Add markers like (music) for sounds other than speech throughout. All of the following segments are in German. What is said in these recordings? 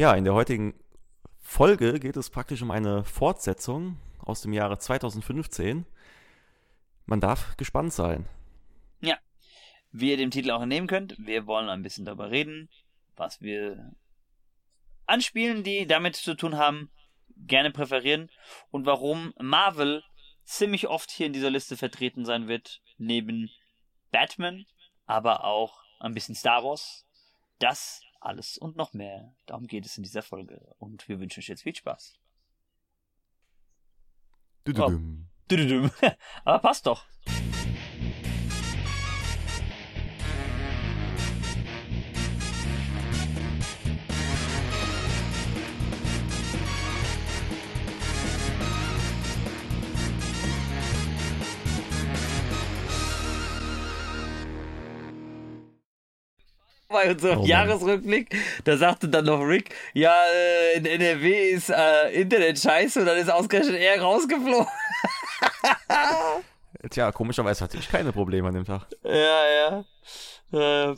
Ja, in der heutigen Folge geht es praktisch um eine Fortsetzung aus dem Jahre 2015. Man darf gespannt sein. Ja, wie ihr dem Titel auch entnehmen könnt, wir wollen ein bisschen darüber reden, was wir an Spielen, die damit zu tun haben, gerne präferieren und warum Marvel ziemlich oft hier in dieser Liste vertreten sein wird, neben Batman, aber auch ein bisschen Star Wars. Das alles und noch mehr. Darum geht es in dieser Folge. Und wir wünschen euch jetzt viel Spaß. Düdüdüm. Oh. (laughs) Aber passt doch. Bei unserem oh Jahresrückblick, da sagte dann noch Rick, ja, äh, in NRW ist äh, Internet scheiße und dann ist ausgerechnet er rausgeflogen. (laughs) Tja, komischerweise hatte ich keine Probleme an dem Tag. Ja, ja. Äh,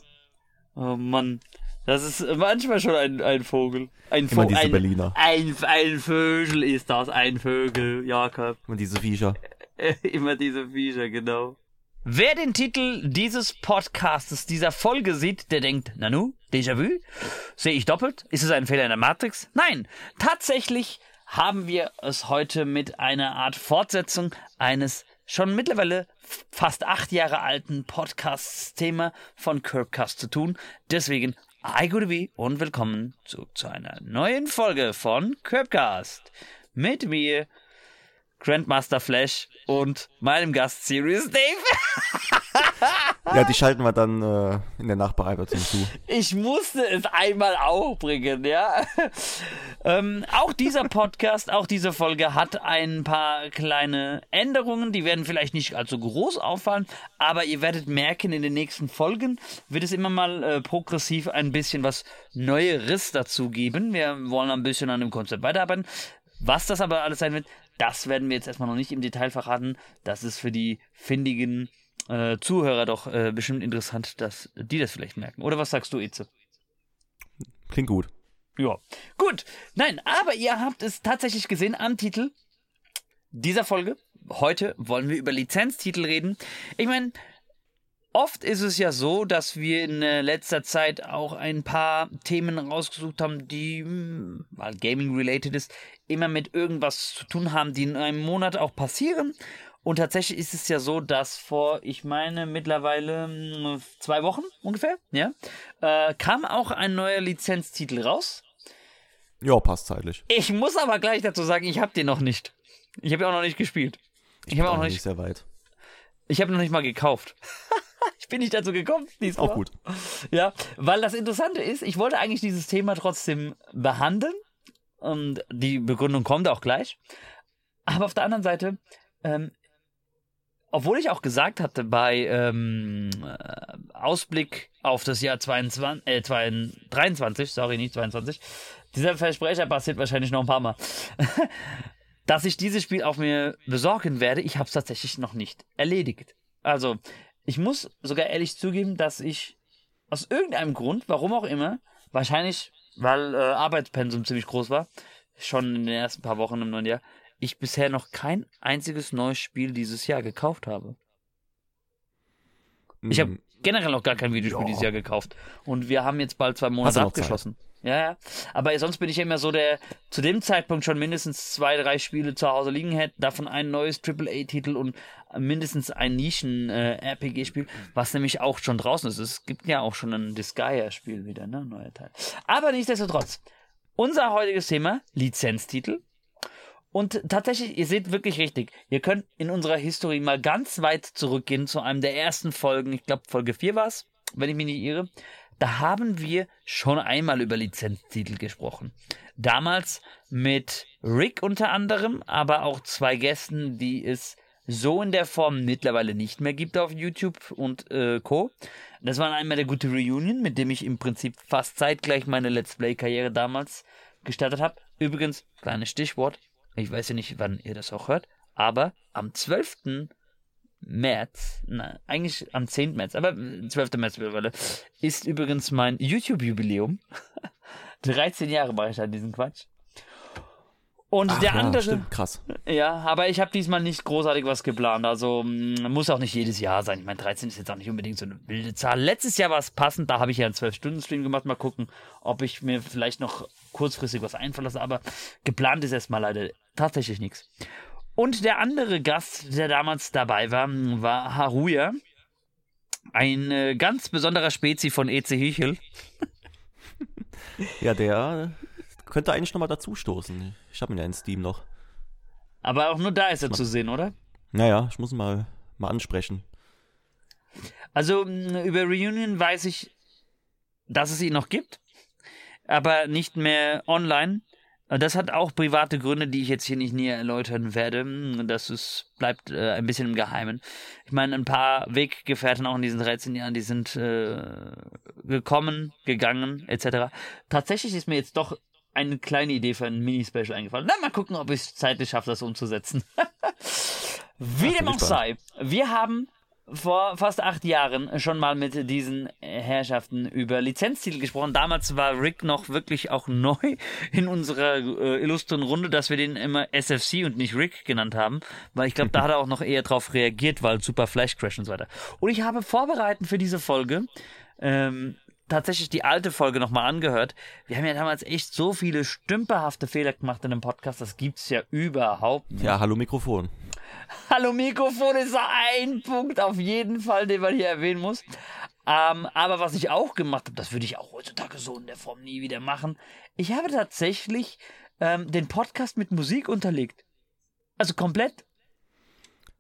oh Mann. Das ist manchmal schon ein, ein Vogel. Ein Immer diese ein, Berliner. Ein, ein Vögel ist das, ein Vögel, Jakob. Immer diese Viecher. (laughs) Immer diese Viecher, genau. Wer den Titel dieses Podcasts, dieser Folge sieht, der denkt, Nanu, Déjà-vu? Sehe ich doppelt? Ist es ein Fehler in der Matrix? Nein, tatsächlich haben wir es heute mit einer Art Fortsetzung eines schon mittlerweile fast acht Jahre alten Podcasts-Thema von Curbcast zu tun. Deswegen, hi gute wie und willkommen zu, zu einer neuen Folge von Curbcast. Mit mir, Grandmaster Flash und meinem Gast Serious Dave. (laughs) ja, die schalten wir dann äh, in der Nachbearbeitung zu. Ich musste es einmal auch bringen, ja. ähm, auch dieser Podcast, auch diese Folge hat ein paar kleine Änderungen, die werden vielleicht nicht allzu groß auffallen, aber ihr werdet merken, in den nächsten Folgen wird es immer mal äh, progressiv ein bisschen was Neueres dazu geben. Wir wollen ein bisschen an dem Konzept weiterarbeiten. Was das aber alles sein wird, das werden wir jetzt erstmal noch nicht im Detail verraten. Das ist für die findigen äh, Zuhörer doch äh, bestimmt interessant, dass die das vielleicht merken. Oder was sagst du, Itze? Klingt gut. Ja, gut. Nein, aber ihr habt es tatsächlich gesehen am Titel dieser Folge. Heute wollen wir über Lizenztitel reden. Ich meine, Oft ist es ja so, dass wir in äh, letzter Zeit auch ein paar Themen rausgesucht haben, die, hm, weil Gaming related ist, immer mit irgendwas zu tun haben, die in einem Monat auch passieren. Und tatsächlich ist es ja so, dass vor, ich meine, mittlerweile hm, zwei Wochen ungefähr, ja, äh, kam auch ein neuer Lizenztitel raus. Ja, passt zeitlich. Ich muss aber gleich dazu sagen, ich habe den noch nicht. Ich habe ihn auch noch nicht gespielt. Ich, ich habe auch noch nicht sehr weit. Ich habe noch nicht mal gekauft. (laughs) ich bin nicht dazu gekommen. Diesmal. Auch gut. Ja, weil das Interessante ist, ich wollte eigentlich dieses Thema trotzdem behandeln. Und die Begründung kommt auch gleich. Aber auf der anderen Seite, ähm, obwohl ich auch gesagt hatte bei ähm, äh, Ausblick auf das Jahr 22, äh, 23, sorry, nicht 22, dieser Versprecher passiert wahrscheinlich noch ein paar Mal, (laughs) dass ich dieses Spiel auf mir besorgen werde, ich habe es tatsächlich noch nicht erledigt. Also, ich muss sogar ehrlich zugeben, dass ich aus irgendeinem Grund, warum auch immer, wahrscheinlich, weil äh, Arbeitspensum ziemlich groß war, schon in den ersten paar Wochen im neuen Jahr, ich bisher noch kein einziges neues Spiel dieses Jahr gekauft habe. Ich habe hm. generell noch gar kein Videospiel ja. dieses Jahr gekauft. Und wir haben jetzt bald zwei Monate abgeschlossen. Zeit. Ja, ja. Aber sonst bin ich immer so, der zu dem Zeitpunkt schon mindestens zwei, drei Spiele zu Hause liegen hätte, davon ein neues AAA-Titel und mindestens ein Nischen-RPG-Spiel, was nämlich auch schon draußen ist. Es gibt ja auch schon ein Disgaea-Spiel wieder, ne? Neuer Teil. Aber nichtsdestotrotz, unser heutiges Thema, Lizenztitel. Und tatsächlich, ihr seht wirklich richtig, ihr könnt in unserer Historie mal ganz weit zurückgehen zu einem der ersten Folgen, ich glaube Folge 4 war es, wenn ich mich nicht irre. Da haben wir schon einmal über Lizenztitel gesprochen. Damals mit Rick unter anderem, aber auch zwei Gästen, die es so in der Form mittlerweile nicht mehr gibt auf YouTube und äh, Co. Das war einmal der gute Reunion, mit dem ich im Prinzip fast zeitgleich meine Let's Play-Karriere damals gestartet habe. Übrigens, kleines Stichwort, ich weiß ja nicht, wann ihr das auch hört, aber am 12. März, na, eigentlich am 10. März, aber 12. März mittlerweile, ist übrigens mein YouTube-Jubiläum. (laughs) 13 Jahre mache ich halt diesen Quatsch. Und Ach, der ja, andere. Stimmt, krass. Ja, aber ich habe diesmal nicht großartig was geplant. Also mh, muss auch nicht jedes Jahr sein. Ich meine, 13 ist jetzt auch nicht unbedingt so eine wilde Zahl. Letztes Jahr war es passend, da habe ich ja einen 12-Stunden-Stream gemacht. Mal gucken, ob ich mir vielleicht noch kurzfristig was einfallen lasse. Aber geplant ist erstmal leider tatsächlich nichts. Und der andere Gast, der damals dabei war, war Haruya. Ein äh, ganz besonderer Spezi von EC Hichel. Ja, der könnte eigentlich nochmal dazustoßen. Ich habe ihn ja in Steam noch. Aber auch nur da ist er zu sehen, oder? Naja, ich muss ihn mal, mal ansprechen. Also über Reunion weiß ich, dass es ihn noch gibt, aber nicht mehr online. Das hat auch private Gründe, die ich jetzt hier nicht näher erläutern werde. Das ist, bleibt äh, ein bisschen im Geheimen. Ich meine, ein paar Weggefährten auch in diesen 13 Jahren, die sind äh, gekommen, gegangen, etc. Tatsächlich ist mir jetzt doch eine kleine Idee für ein Mini-Special eingefallen. Na, mal gucken, ob ich es zeitlich schaffe, das umzusetzen. (laughs) Wie dem auch sei, wir haben vor fast acht Jahren schon mal mit diesen Herrschaften über Lizenztitel gesprochen. Damals war Rick noch wirklich auch neu in unserer äh, illustren Runde, dass wir den immer SFC und nicht Rick genannt haben, weil ich glaube, da hat er auch noch eher drauf reagiert, weil Super Flash Crash und so weiter. Und ich habe vorbereitend für diese Folge ähm, tatsächlich die alte Folge nochmal angehört. Wir haben ja damals echt so viele stümperhafte Fehler gemacht in dem Podcast, das gibt's ja überhaupt nicht. Ja, hallo Mikrofon. Hallo Mikrofon ist ein Punkt auf jeden Fall, den man hier erwähnen muss. Ähm, aber was ich auch gemacht habe, das würde ich auch heutzutage so in der Form nie wieder machen. Ich habe tatsächlich ähm, den Podcast mit Musik unterlegt. Also komplett.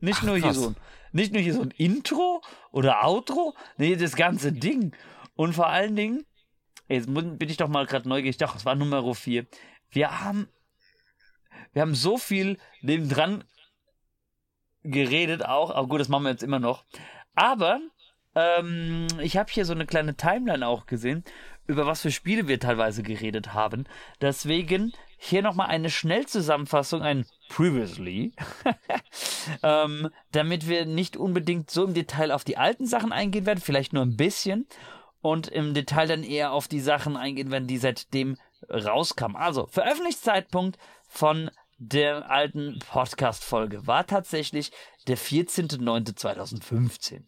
Nicht Ach, nur hier so ein, nicht nur hier so ein Intro oder Outro, nee, das ganze Ding. Und vor allen Dingen, jetzt bin ich doch mal gerade neugierig, doch, es war Nummer 4. Wir haben, wir haben so viel nebendran geredet auch, aber gut, das machen wir jetzt immer noch. Aber ähm, ich habe hier so eine kleine Timeline auch gesehen, über was für Spiele wir teilweise geredet haben. Deswegen hier nochmal eine Schnellzusammenfassung, ein Previously, (laughs) ähm, damit wir nicht unbedingt so im Detail auf die alten Sachen eingehen werden, vielleicht nur ein bisschen und im Detail dann eher auf die Sachen eingehen werden, die seitdem rauskamen. Also, Veröffentlichungszeitpunkt von der alten Podcast-Folge war tatsächlich der 14.09.2015.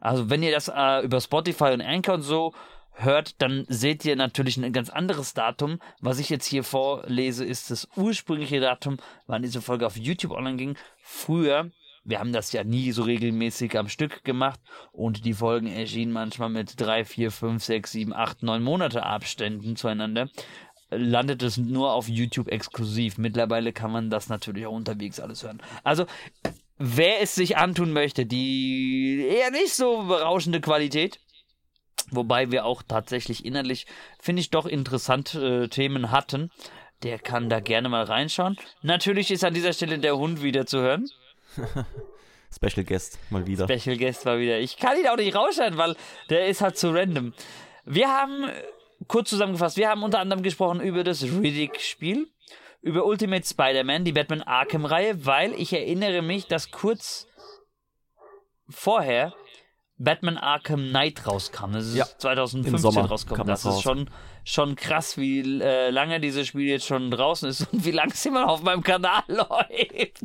Also, wenn ihr das äh, über Spotify und Anchor und so hört, dann seht ihr natürlich ein ganz anderes Datum. Was ich jetzt hier vorlese, ist das ursprüngliche Datum, wann diese Folge auf YouTube online ging. Früher, wir haben das ja nie so regelmäßig am Stück gemacht und die Folgen erschienen manchmal mit drei, vier, fünf, sechs, sieben, acht, neun Monate Abständen zueinander. Landet es nur auf YouTube exklusiv. Mittlerweile kann man das natürlich auch unterwegs alles hören. Also, wer es sich antun möchte, die eher nicht so berauschende Qualität, wobei wir auch tatsächlich innerlich, finde ich, doch interessante äh, Themen hatten, der kann da gerne mal reinschauen. Natürlich ist an dieser Stelle der Hund wieder zu hören. (laughs) Special Guest mal wieder. Special Guest war wieder. Ich kann ihn auch nicht rausschneiden, weil der ist halt zu random. Wir haben, kurz zusammengefasst, wir haben unter anderem gesprochen über das Riddick-Spiel, über Ultimate Spider-Man, die Batman Arkham-Reihe, weil ich erinnere mich, dass kurz vorher Batman Arkham Knight rauskam. Das ist Ja, 2015 im Sommer rausgekommen. Das das ist raus. schon, schon krass, wie äh, lange dieses Spiel jetzt schon draußen ist (laughs) und wie lange es immer auf meinem Kanal (laughs) läuft.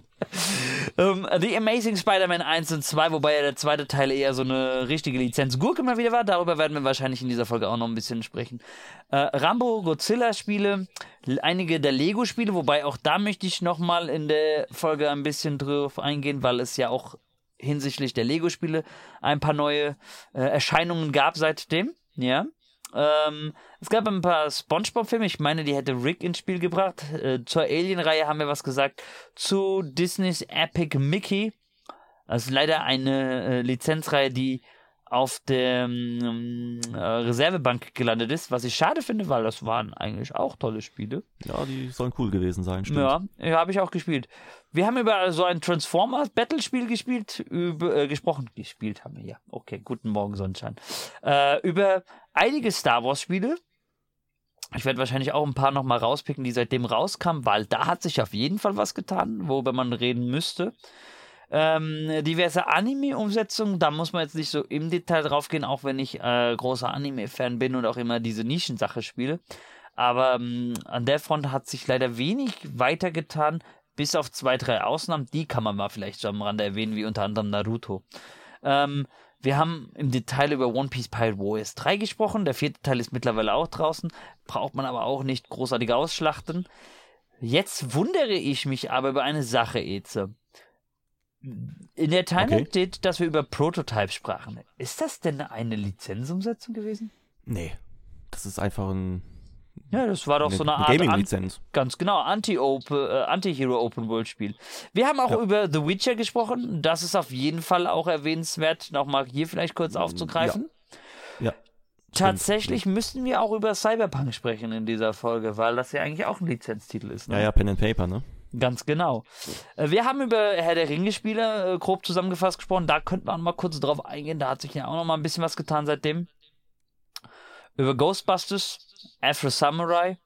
ähm, The Amazing Spider-Man 1 und 2, wobei ja der zweite Teil eher so eine richtige Lizenz-Gurke mal wieder war. Darüber werden wir wahrscheinlich in dieser Folge auch noch ein bisschen sprechen. Äh, Rambo, Godzilla-Spiele, einige der Lego-Spiele, wobei auch da möchte ich nochmal in der Folge ein bisschen drauf eingehen, weil es ja auch hinsichtlich der Lego-Spiele ein paar neue äh, Erscheinungen gab seitdem. Ja. Ähm, es gab ein paar Spongebob-Filme. Ich meine, die hätte Rick ins Spiel gebracht. Äh, zur Alien-Reihe haben wir was gesagt. Zu Disneys Epic Mickey. Das ist leider eine äh, Lizenzreihe, die auf der ähm, äh, Reservebank gelandet ist, was ich schade finde, weil das waren eigentlich auch tolle Spiele. Ja, die sollen cool gewesen sein, stimmt. Ja, habe ich auch gespielt. Wir haben über so ein Transformers Battle-Spiel gespielt, über, äh, gesprochen, gespielt haben wir, ja. Okay, guten Morgen, Sonnenschein. Äh, über einige Star Wars-Spiele. Ich werde wahrscheinlich auch ein paar nochmal rauspicken, die seitdem rauskamen, weil da hat sich auf jeden Fall was getan, worüber man reden müsste. Ähm, diverse Anime-Umsetzungen, da muss man jetzt nicht so im Detail drauf gehen, auch wenn ich äh, großer Anime-Fan bin und auch immer diese Nischensache spiele. Aber ähm, an der Front hat sich leider wenig weitergetan, bis auf zwei, drei Ausnahmen. Die kann man mal vielleicht so am Rande erwähnen, wie unter anderem Naruto. Ähm, wir haben im Detail über One Piece Pirate Warriors 3 gesprochen. Der vierte Teil ist mittlerweile auch draußen. Braucht man aber auch nicht großartig ausschlachten. Jetzt wundere ich mich aber über eine Sache, Eze. In der Timeline okay. steht, dass wir über Prototype sprachen. Ist das denn eine Lizenzumsetzung gewesen? Nee. Das ist einfach ein. Ja, das war doch eine, so eine Art. Gaming-Lizenz. Ganz genau, äh, Anti-Hero Open World Spiel. Wir haben auch ja. über The Witcher gesprochen. Das ist auf jeden Fall auch erwähnenswert, nochmal hier vielleicht kurz aufzugreifen. Ja. ja. Tatsächlich müssten wir auch über Cyberpunk sprechen in dieser Folge, weil das ja eigentlich auch ein Lizenztitel ist. Ne? Ja, ja, Pen and Paper, ne? Ganz genau. Äh, wir haben über Herr der Ringe-Spiele äh, grob zusammengefasst gesprochen. Da könnten wir auch mal kurz drauf eingehen. Da hat sich ja auch noch mal ein bisschen was getan seitdem. Über Ghostbusters, Afro Samurai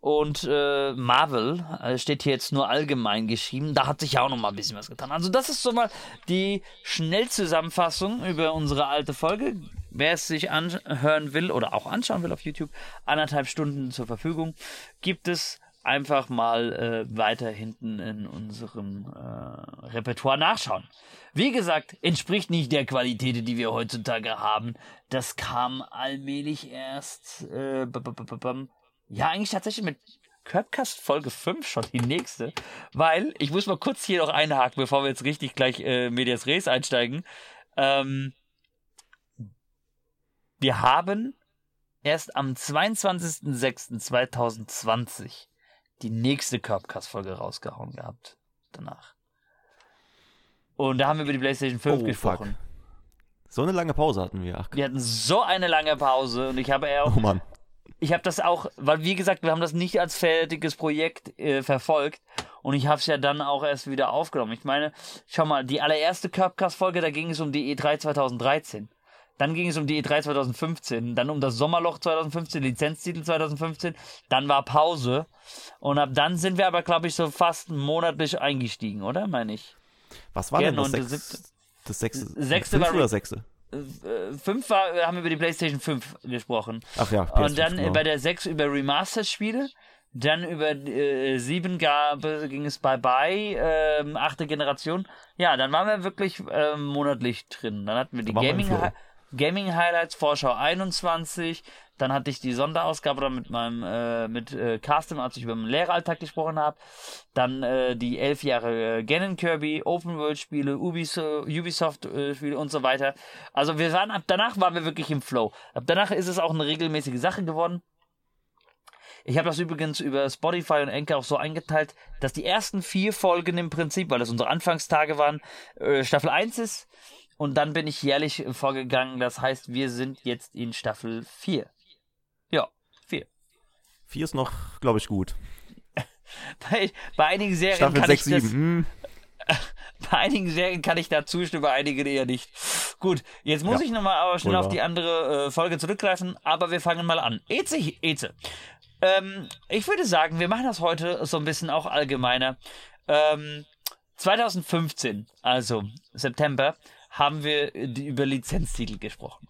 und äh, Marvel äh, steht hier jetzt nur allgemein geschrieben. Da hat sich ja auch noch mal ein bisschen was getan. Also das ist so mal die Schnellzusammenfassung über unsere alte Folge. Wer es sich anhören will oder auch anschauen will auf YouTube, anderthalb Stunden zur Verfügung, gibt es einfach mal äh, weiter hinten in unserem äh, Repertoire nachschauen. Wie gesagt, entspricht nicht der Qualität, die wir heutzutage haben. Das kam allmählich erst, äh, ja, eigentlich tatsächlich mit Curbcast Folge 5 schon die nächste, weil ich muss mal kurz hier noch einhaken, bevor wir jetzt richtig gleich äh, Medias Res einsteigen. Ähm, wir haben erst am 22.06.2020 die nächste Curbcast-Folge rausgehauen gehabt. Danach. Und da haben wir über die PlayStation 5 oh, gesprochen. Fuck. So eine lange Pause hatten wir. Ach. Wir hatten so eine lange Pause und ich habe ja auch. Oh Mann. Ich habe das auch, weil wie gesagt, wir haben das nicht als fertiges Projekt äh, verfolgt und ich habe es ja dann auch erst wieder aufgenommen. Ich meine, schau mal, die allererste Curbcast-Folge, da ging es um die E3 2013. Dann ging es um die E3 2015, dann um das Sommerloch 2015, Lizenztitel 2015, dann war Pause und ab dann sind wir aber, glaube ich, so fast monatlich eingestiegen, oder? Meine ich. Was war denn das, sechs, das sechste? Sechste war, oder sechste? Äh, fünf war, haben wir über die PlayStation 5 gesprochen. Ach ja, PS5, Und dann genau. bei der 6 über Remastered-Spiele. Dann über äh, 7 gab, ging es Bye Bye, äh, achte Generation. Ja, dann waren wir wirklich äh, monatlich drin. Dann hatten wir die Gaming, Gaming Highlights, Vorschau 21. Dann hatte ich die Sonderausgabe dann mit meinem, äh, mit äh, Carsten, als ich über den Lehreralltag gesprochen habe. Dann äh, die elf Jahre äh, Gannon Kirby, Open World Spiele, Ubisoft, Ubisoft äh, Spiele und so weiter. Also wir waren ab danach waren wir wirklich im Flow. Ab danach ist es auch eine regelmäßige Sache geworden. Ich habe das übrigens über Spotify und Anchor auch so eingeteilt, dass die ersten vier Folgen im Prinzip, weil das unsere Anfangstage waren, äh, Staffel 1 ist und dann bin ich jährlich vorgegangen. Das heißt, wir sind jetzt in Staffel 4. Ja, 4. 4 ist noch, glaube ich, gut. (laughs) bei, bei einigen Serien Staffel kann 6, ich 7. das, hm. (laughs) Bei einigen Serien kann ich da zustimmen, bei einigen eher nicht. Gut, jetzt muss ja, ich nochmal aber schnell auf die andere äh, Folge zurückgreifen, aber wir fangen mal an. Eze, Eze. Ähm, ich würde sagen, wir machen das heute so ein bisschen auch allgemeiner. Ähm, 2015, also September, haben wir über Lizenztitel gesprochen.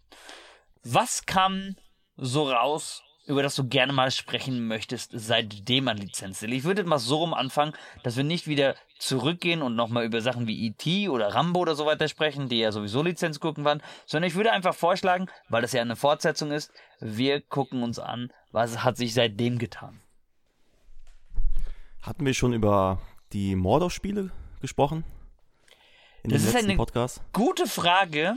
Was kam so raus, über das du gerne mal sprechen möchtest, seitdem man Lizenztitel? Ich würde mal so rum anfangen, dass wir nicht wieder zurückgehen und nochmal über Sachen wie E.T. oder Rambo oder so weiter sprechen, die ja sowieso Lizenzgucken waren, sondern ich würde einfach vorschlagen, weil das ja eine Fortsetzung ist, wir gucken uns an, was hat sich seitdem getan. Hatten wir schon über die Mordor-Spiele gesprochen? In das ist eine Podcast? gute Frage,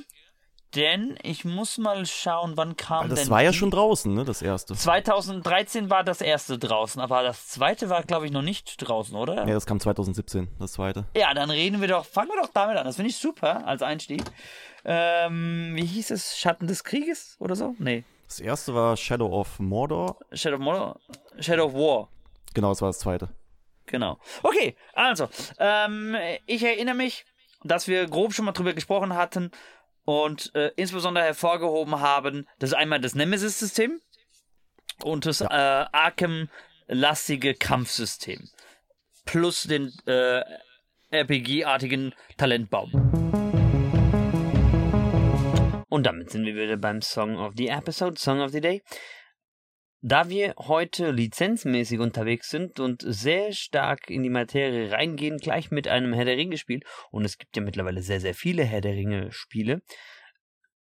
denn ich muss mal schauen, wann kam Weil das denn. Das war ja schon draußen, ne, das erste. 2013 war das erste draußen, aber das zweite war, glaube ich, noch nicht draußen, oder? Ja, das kam 2017, das zweite. Ja, dann reden wir doch, fangen wir doch damit an. Das finde ich super als Einstieg. Ähm, wie hieß es? Schatten des Krieges oder so? Nee. Das erste war Shadow of Mordor. Shadow of Mordor? Shadow of War. Genau, das war das zweite. Genau. Okay, also, ähm, ich erinnere mich, dass wir grob schon mal drüber gesprochen hatten und äh, insbesondere hervorgehoben haben, das ist einmal das Nemesis-System und das ja. äh, Arkham-lastige Kampfsystem. Plus den äh, RPG-artigen Talentbaum. Und damit sind wir wieder beim Song of the Episode, Song of the Day. Da wir heute lizenzmäßig unterwegs sind und sehr stark in die Materie reingehen, gleich mit einem Herr der Ringe Spiel, und es gibt ja mittlerweile sehr, sehr viele Herr der Ringe Spiele,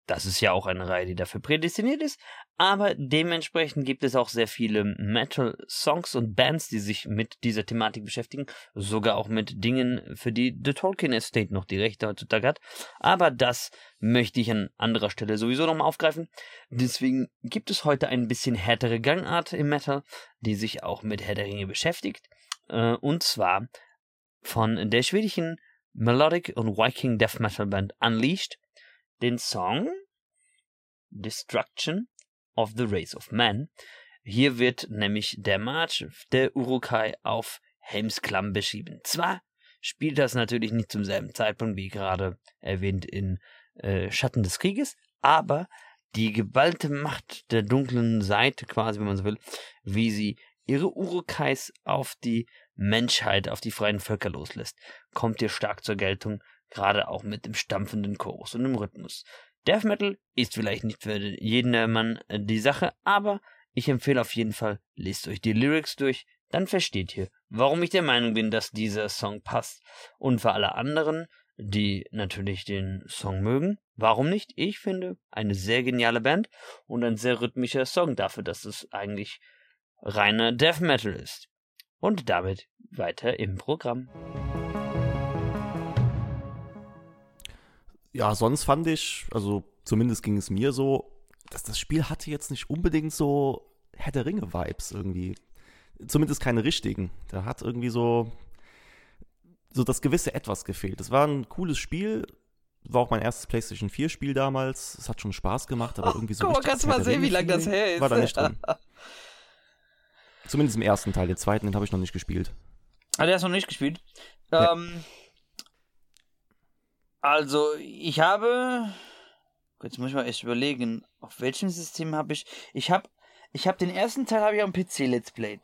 das ist ja auch eine Reihe, die dafür prädestiniert ist, aber dementsprechend gibt es auch sehr viele Metal-Songs und Bands, die sich mit dieser Thematik beschäftigen, sogar auch mit Dingen, für die The Tolkien Estate noch die Rechte heutzutage hat. Aber das möchte ich an anderer Stelle sowieso nochmal aufgreifen. Deswegen gibt es heute ein bisschen härtere Gangart im Metal, die sich auch mit Herr der Ringe beschäftigt. Äh, und zwar von der schwedischen Melodic und Viking Death Metal Band Unleashed den Song Destruction of the Race of Man. Hier wird nämlich der March der Urukai auf Helmsklamm beschrieben. Zwar spielt das natürlich nicht zum selben Zeitpunkt wie gerade erwähnt in äh, Schatten des Krieges, aber die geballte Macht der dunklen Seite, quasi, wenn man so will, wie sie ihre Urukais auf die Menschheit, auf die freien Völker loslässt, kommt hier stark zur Geltung gerade auch mit dem stampfenden Chorus und dem Rhythmus. Death Metal ist vielleicht nicht für jeden Mann äh, die Sache, aber ich empfehle auf jeden Fall, lest euch die Lyrics durch, dann versteht ihr, warum ich der Meinung bin, dass dieser Song passt. Und für alle anderen, die natürlich den Song mögen, warum nicht? Ich finde eine sehr geniale Band und ein sehr rhythmischer Song dafür, dass es eigentlich reiner Death Metal ist. Und damit weiter im Programm. Ja, sonst fand ich, also zumindest ging es mir so, dass das Spiel hatte jetzt nicht unbedingt so Herr der Ringe-Vibes irgendwie. Zumindest keine richtigen. Da hat irgendwie so, so das gewisse Etwas gefehlt. Es war ein cooles Spiel, war auch mein erstes PlayStation 4 Spiel damals. Es hat schon Spaß gemacht, aber irgendwie so. Guck mal, kannst du mal sehen, wie lange das her ist. War da nicht drin. (laughs) Zumindest im ersten Teil. Den zweiten, den habe ich noch nicht gespielt. Ah, der hast du noch nicht gespielt? Ja. Ähm, also, ich habe. Jetzt muss ich mal echt überlegen, auf welchem System habe ich. Ich habe ich habe den ersten Teil habe ich am PC Let's Played.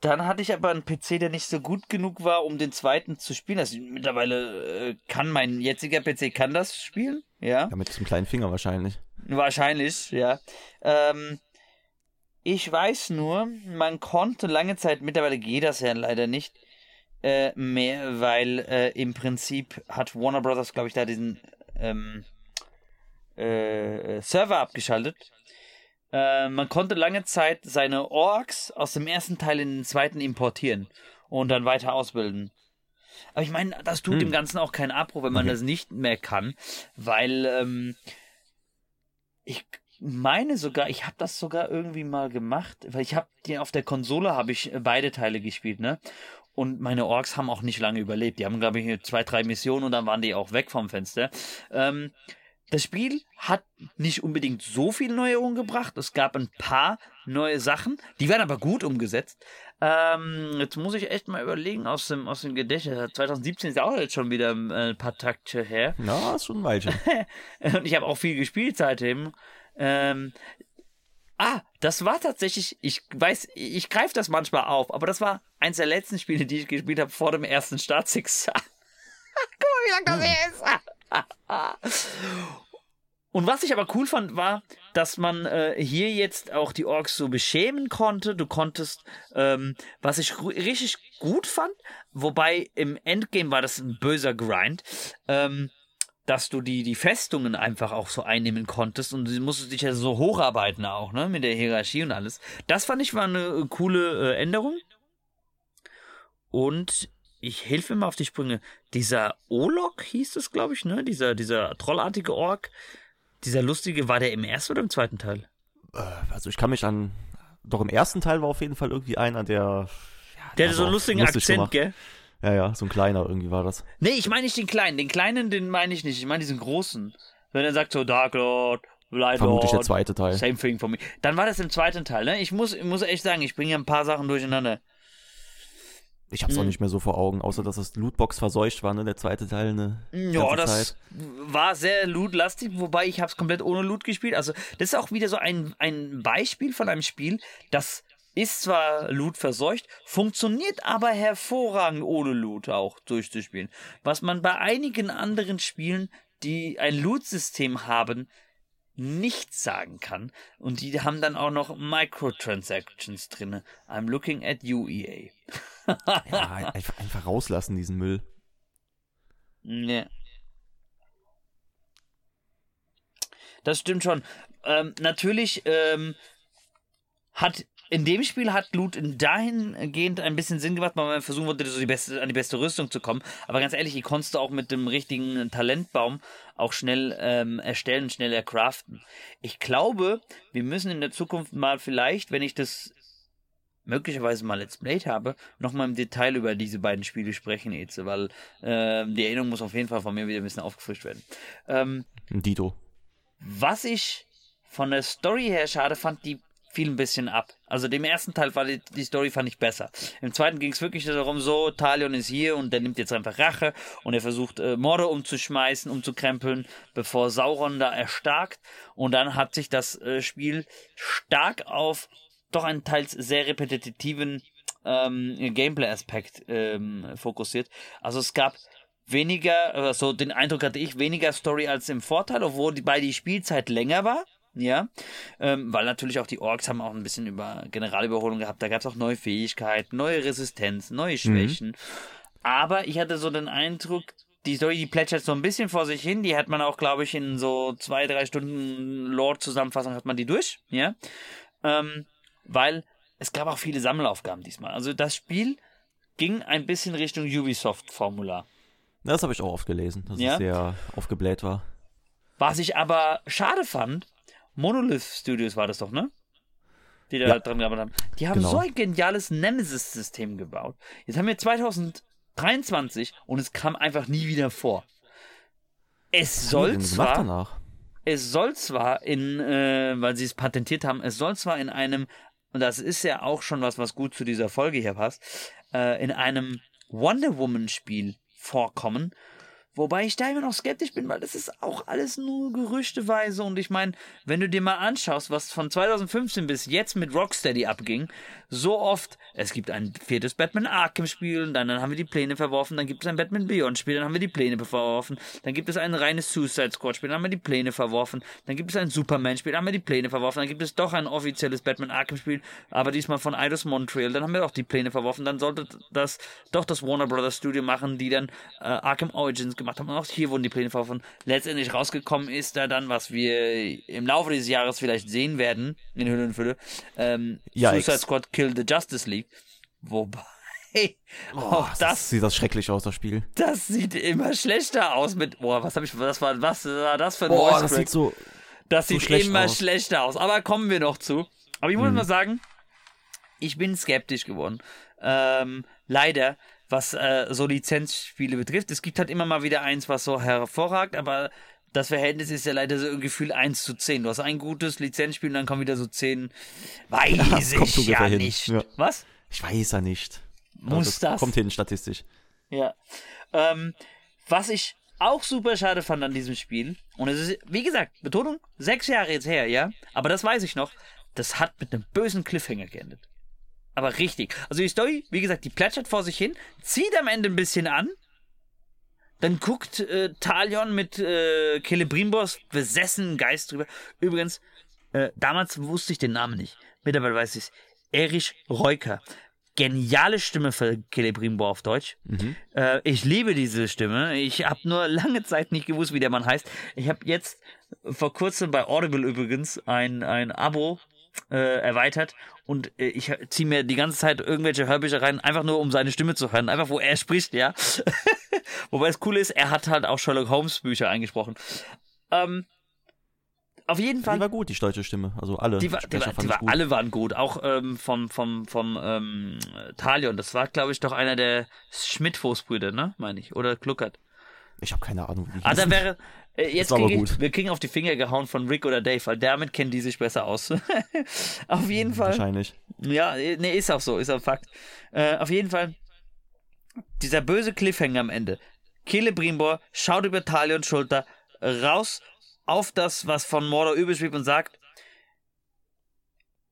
Dann hatte ich aber einen PC, der nicht so gut genug war, um den zweiten zu spielen. Also mittlerweile äh, kann mein jetziger PC kann das spielen, ja. Ja, mit diesem kleinen Finger wahrscheinlich. Wahrscheinlich, ja. Ähm, ich weiß nur, man konnte lange Zeit, mittlerweile geht das ja leider nicht, äh, mehr, weil äh, im Prinzip hat Warner Brothers, glaube ich, da diesen ähm, äh, Server abgeschaltet. Äh, man konnte lange Zeit seine Orks aus dem ersten Teil in den zweiten importieren und dann weiter ausbilden. Aber ich meine, das tut hm. dem Ganzen auch keinen Abbruch, wenn man okay. das nicht mehr kann, weil ähm, ich meine sogar, ich habe das sogar irgendwie mal gemacht, weil ich habe die auf der Konsole habe ich beide Teile gespielt, ne? Und meine Orks haben auch nicht lange überlebt. Die haben, glaube ich, zwei, drei Missionen und dann waren die auch weg vom Fenster. Ähm, das Spiel hat nicht unbedingt so viel Neuerungen gebracht. Es gab ein paar neue Sachen, die werden aber gut umgesetzt. Ähm, jetzt muss ich echt mal überlegen aus dem, aus dem Gedächtnis. 2017 ist ja auch jetzt schon wieder äh, ein paar Takte her. Na, ist schon ein Weilchen. (laughs) und ich habe auch viel gespielt seitdem. Ähm, Ah, das war tatsächlich, ich weiß, ich greife das manchmal auf, aber das war eins der letzten Spiele, die ich gespielt habe vor dem ersten Start Six. (laughs) Guck mal, wie lang das her ist. (laughs) Und was ich aber cool fand, war, dass man äh, hier jetzt auch die Orks so beschämen konnte. Du konntest, ähm, was ich richtig gut fand, wobei im Endgame war das ein böser Grind. Ähm, dass du die, die Festungen einfach auch so einnehmen konntest und du musstest dich ja so hocharbeiten auch, ne, mit der Hierarchie und alles. Das fand ich war eine äh, coole äh, Änderung. Und ich helfe mir mal auf die Sprünge. Dieser Olok hieß es, glaube ich, ne? Dieser, dieser trollartige Ork. Dieser lustige, war der im ersten oder im zweiten Teil? Äh, also ich kann mich an. Doch im ersten Teil war auf jeden Fall irgendwie einer, der. Ja, der hatte so einen lustigen Akzent, gemacht. gell? Ja, ja, so ein kleiner irgendwie war das. Nee, ich meine nicht den kleinen. Den kleinen, den meine ich nicht. Ich meine diesen großen. Wenn er sagt so Dark Lord, Light Vermutlich Lord, der zweite Teil. Same thing for me. Dann war das im zweiten Teil, ne? Ich muss, ich muss echt sagen, ich bringe ja ein paar Sachen durcheinander. Ich hab's hm. auch nicht mehr so vor Augen, außer dass das Lootbox verseucht war, ne? Der zweite Teil, ne? Ja, das Zeit. war sehr lootlastig, wobei ich hab's komplett ohne Loot gespielt. Also, das ist auch wieder so ein, ein Beispiel von einem Spiel, das ist zwar Loot verseucht, funktioniert aber hervorragend ohne Loot auch durchzuspielen. Was man bei einigen anderen Spielen, die ein Loot-System haben, nichts sagen kann. Und die haben dann auch noch Microtransactions drin. I'm looking at you, EA. ja, einfach, einfach rauslassen, diesen Müll. (laughs) Ja. Das stimmt schon. Ähm, natürlich ähm, hat in dem Spiel hat Loot dahingehend ein bisschen Sinn gemacht, weil man versuchen wollte, so die beste, an die beste Rüstung zu kommen. Aber ganz ehrlich, die konntest du auch mit dem richtigen Talentbaum auch schnell ähm, erstellen, schnell ercraften. Ich glaube, wir müssen in der Zukunft mal vielleicht, wenn ich das möglicherweise mal Let's Play habe, nochmal im Detail über diese beiden Spiele sprechen, Eze, weil äh, die Erinnerung muss auf jeden Fall von mir wieder ein bisschen aufgefrischt werden. Ähm, Dito. Was ich von der Story her schade fand, die fiel ein bisschen ab. Also dem ersten Teil war die, die Story fand ich besser. Im zweiten ging es wirklich darum, so, Talion ist hier und der nimmt jetzt einfach Rache und er versucht äh, Morde umzuschmeißen, umzukrempeln, bevor Sauron da erstarkt. Und dann hat sich das äh, Spiel stark auf doch einen teils sehr repetitiven ähm, Gameplay-Aspekt ähm, fokussiert. Also es gab weniger, so also den Eindruck hatte ich, weniger Story als im Vorteil, obwohl die, bei die Spielzeit länger war. Ja, ähm, weil natürlich auch die Orks haben auch ein bisschen über Generalüberholung gehabt. Da gab es auch neue Fähigkeiten, neue Resistenzen, neue mhm. Schwächen. Mhm. Aber ich hatte so den Eindruck, die Story, die plätschert so ein bisschen vor sich hin. Die hat man auch, glaube ich, in so zwei, drei Stunden Lord-Zusammenfassung hat man die durch. Ja, ähm, weil es gab auch viele Sammelaufgaben diesmal. Also das Spiel ging ein bisschen Richtung Ubisoft-Formular. Das habe ich auch oft gelesen, dass ja? es sehr aufgebläht war. Was ich aber schade fand, Monolith Studios war das doch, ne? Die da ja. dran gearbeitet haben. Die haben genau. so ein geniales Nemesis-System gebaut. Jetzt haben wir 2023 und es kam einfach nie wieder vor. Es soll zwar. Es soll zwar in, äh, weil sie es patentiert haben, es soll zwar in einem, und das ist ja auch schon was, was gut zu dieser Folge hier passt, äh, in einem Wonder Woman-Spiel vorkommen, Wobei ich da immer noch skeptisch bin, weil das ist auch alles nur gerüchteweise. Und ich meine, wenn du dir mal anschaust, was von 2015 bis jetzt mit Rocksteady abging, so oft, es gibt ein viertes Batman Arkham Spiel, und dann, dann haben wir die Pläne verworfen, dann gibt es ein Batman Beyond Spiel, dann haben wir die Pläne verworfen, dann gibt es ein reines Suicide Squad Spiel, dann haben wir die Pläne verworfen, dann gibt es ein Superman Spiel, dann haben wir die Pläne verworfen, dann gibt es doch ein offizielles Batman Arkham Spiel, aber diesmal von Eidos Montreal, dann haben wir auch die Pläne verworfen, dann sollte das doch das Warner Brothers Studio machen, die dann äh, Arkham Origins gemacht haben. Und auch hier wurden die Pläne verworfen. Letztendlich rausgekommen ist da dann, was wir im Laufe dieses Jahres vielleicht sehen werden, in Hülle und Fülle, ähm, Suicide Squad Kill the Justice League. Wobei. (laughs) Oh, auch das sieht das schrecklich aus, das Spiel. Das sieht immer schlechter aus mit. Boah, was habe ich. Was war, was war das für ein Boah, Voice das sieht so. Das so sieht schlecht immer aus. schlechter aus. Aber kommen wir noch zu. Aber ich muss hm. mal sagen, ich bin skeptisch geworden. Ähm, leider, was äh, so Lizenzspiele betrifft. Es gibt halt immer mal wieder eins, was so hervorragt, aber das Verhältnis ist ja leider so ein Gefühl 1 zu 10. Du hast ein gutes Lizenzspiel und dann kommen wieder so 10. Weiß ja, ich ja nicht. Ja. Was? Ich weiß ja nicht. Muss das, das? Kommt hin statistisch. Ja. Ähm, was ich auch super schade fand an diesem Spiel, und es ist, wie gesagt, Betonung, sechs Jahre jetzt her, ja, aber das weiß ich noch, das hat mit einem bösen Cliffhanger geendet. Aber richtig. Also die Story, wie gesagt, die plätschert vor sich hin, zieht am Ende ein bisschen an. Dann guckt äh, Talion mit äh, Celebrimbors besessenen Geist drüber. Übrigens, äh, damals wusste ich den Namen nicht. Mittlerweile weiß ich es. Erich Reuker. Geniale Stimme für Celebrimbor auf Deutsch. Mhm. Äh, ich liebe diese Stimme. Ich habe nur lange Zeit nicht gewusst, wie der Mann heißt. Ich habe jetzt vor kurzem bei Audible übrigens ein, ein Abo äh, erweitert und äh, ich ziehe mir die ganze Zeit irgendwelche Hörbücher rein, einfach nur um seine Stimme zu hören, einfach wo er spricht, ja. (laughs) Wobei es cool ist, er hat halt auch Sherlock Holmes Bücher eingesprochen. Ähm, auf jeden Fall. Die war gut, die deutsche Stimme. Also alle. Die war, die war, die war alle waren gut. Auch ähm, vom, vom, vom ähm, Talion. Das war, glaube ich, doch einer der Schmidt-Brüder, ne? Meine ich. Oder Kluckert. Ich habe keine Ahnung. Wie ah, dann wäre, äh, jetzt krieg ich, wir kriegen auf die Finger gehauen von Rick oder Dave, weil damit kennen die sich besser aus. (laughs) auf jeden Fall. Wahrscheinlich. Ja, nee, ist auch so, ist auch Fakt. Äh, auf jeden Fall, dieser böse Cliffhanger am Ende. Celebrimbor schaut über Talions Schulter raus auf das, was von Mordor übrig und sagt,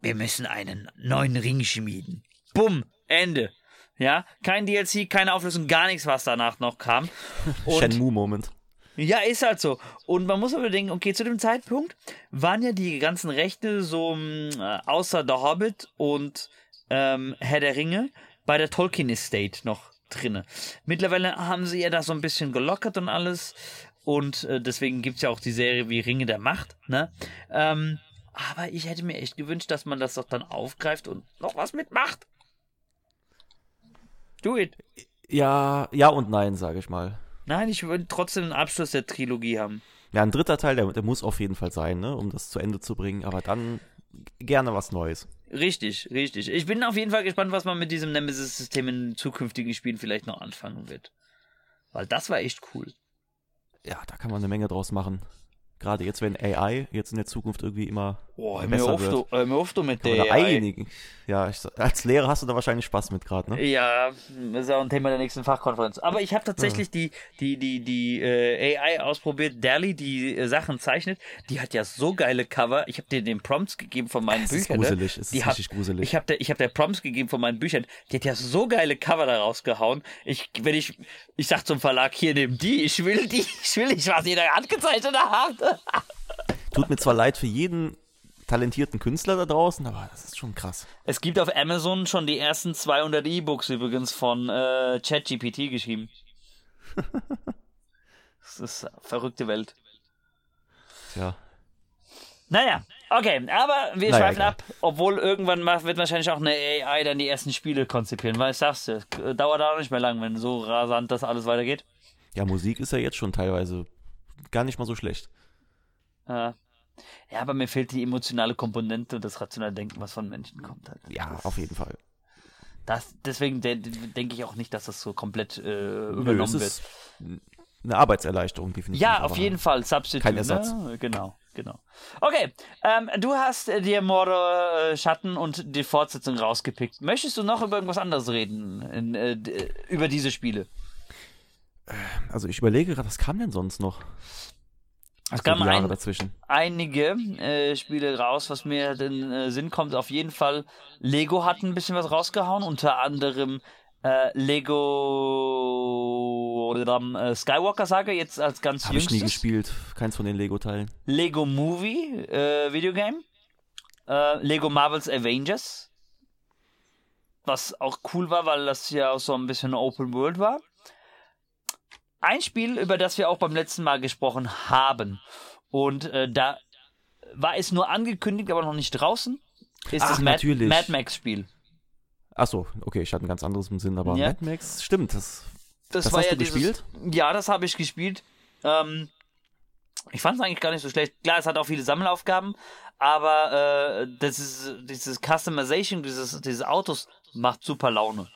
wir müssen einen neuen Ring schmieden. Bumm, Ende. Ja, kein DLC, keine Auflösung, gar nichts, was danach noch kam. (laughs) Shenmue-Moment. Ja, ist halt so. Und man muss aber denken, okay, zu dem Zeitpunkt waren ja die ganzen Rechte so äh, außer The Hobbit und ähm, Herr der Ringe bei der Tolkien Estate noch drinne. Mittlerweile haben sie ja das so ein bisschen gelockert und alles. Und äh, deswegen gibt es ja auch die Serie wie Ringe der Macht, ne? Ähm, aber ich hätte mir echt gewünscht, dass man das doch dann aufgreift und noch was mitmacht. Do it. Ja, ja und nein, sage ich mal. Nein, ich würde trotzdem einen Abschluss der Trilogie haben. Ja, ein dritter Teil, der, der muss auf jeden Fall sein, ne, um das zu Ende zu bringen. Aber dann gerne was Neues. Richtig, richtig. Ich bin auf jeden Fall gespannt, was man mit diesem Nemesis-System in zukünftigen Spielen vielleicht noch anfangen wird. Weil das war echt cool. Ja, da kann man eine Menge draus machen. Gerade jetzt, wenn AI jetzt in der Zukunft irgendwie immer oh, besser mir wird. Hör mir auf du mit der AI. Einigen. Ja, ich, als Lehrer hast du da wahrscheinlich Spaß mit gerade, ne? Ja, das ist auch ein Thema der nächsten Fachkonferenz. Aber ich habe tatsächlich ja. die, die, die, die äh, AI ausprobiert. Dali, die äh, Sachen zeichnet, die hat ja so geile Cover. Ich habe dir den Prompts gegeben von meinen es Büchern. Ist gruselig, ne? es die ist hat, richtig gruselig. Ich habe der, ich hab der Prompts gegeben von meinen Büchern. Die hat ja so geile Cover da rausgehauen. Ich, wenn ich, ich sag zum Verlag, hier nimm die, ich will die, (laughs) ich will nicht, was ihr da angezeichnet habt. Tut mir zwar leid für jeden talentierten Künstler da draußen, aber das ist schon krass. Es gibt auf Amazon schon die ersten 200 E-Books übrigens von äh, ChatGPT geschrieben. (laughs) das ist eine verrückte Welt. Tja. Naja, okay, aber wir naja, schweifen ab, obwohl irgendwann wird wahrscheinlich auch eine AI dann die ersten Spiele konzipieren, weil ich sag's dir, dauert auch nicht mehr lang, wenn so rasant das alles weitergeht. Ja, Musik ist ja jetzt schon teilweise gar nicht mal so schlecht. Ja. Ja, aber mir fehlt die emotionale Komponente und das rationale Denken, was von Menschen kommt. Halt. Ja, das, auf jeden Fall. Das, deswegen de denke ich auch nicht, dass das so komplett äh, übernommen Nö, wird. Eine Arbeitserleichterung, definitiv. Ja, auf jeden Fall. Substitute. Kein Ersatz. Ne? Genau, genau. Okay, ähm, du hast äh, dir Mordor äh, Schatten und die Fortsetzung rausgepickt. Möchtest du noch über irgendwas anderes reden? In, äh, über diese Spiele? Also ich überlege gerade, was kam denn sonst noch? Es kamen ein, einige äh, Spiele raus, was mir den äh, Sinn kommt. Auf jeden Fall, Lego hat ein bisschen was rausgehauen, unter anderem äh, Lego äh, Skywalker Saga, jetzt als ganz Hab jüngstes. ich nie gespielt, keins von den Lego-Teilen. Lego Movie äh, Videogame. Äh, Lego Marvels Avengers. Was auch cool war, weil das ja auch so ein bisschen Open World war. Ein Spiel, über das wir auch beim letzten Mal gesprochen haben. Und äh, da war es nur angekündigt, aber noch nicht draußen. Ist Ach, das Mad, Mad Max Spiel. Achso, okay, ich hatte ein ganz anderes im Sinn, aber ja. Mad Max, stimmt, das, das, das war hast ja du dieses, gespielt? Ja, das habe ich gespielt. Ähm, ich fand es eigentlich gar nicht so schlecht. Klar, es hat auch viele Sammelaufgaben, aber äh, das ist, dieses Customization dieses, dieses Autos macht super Laune.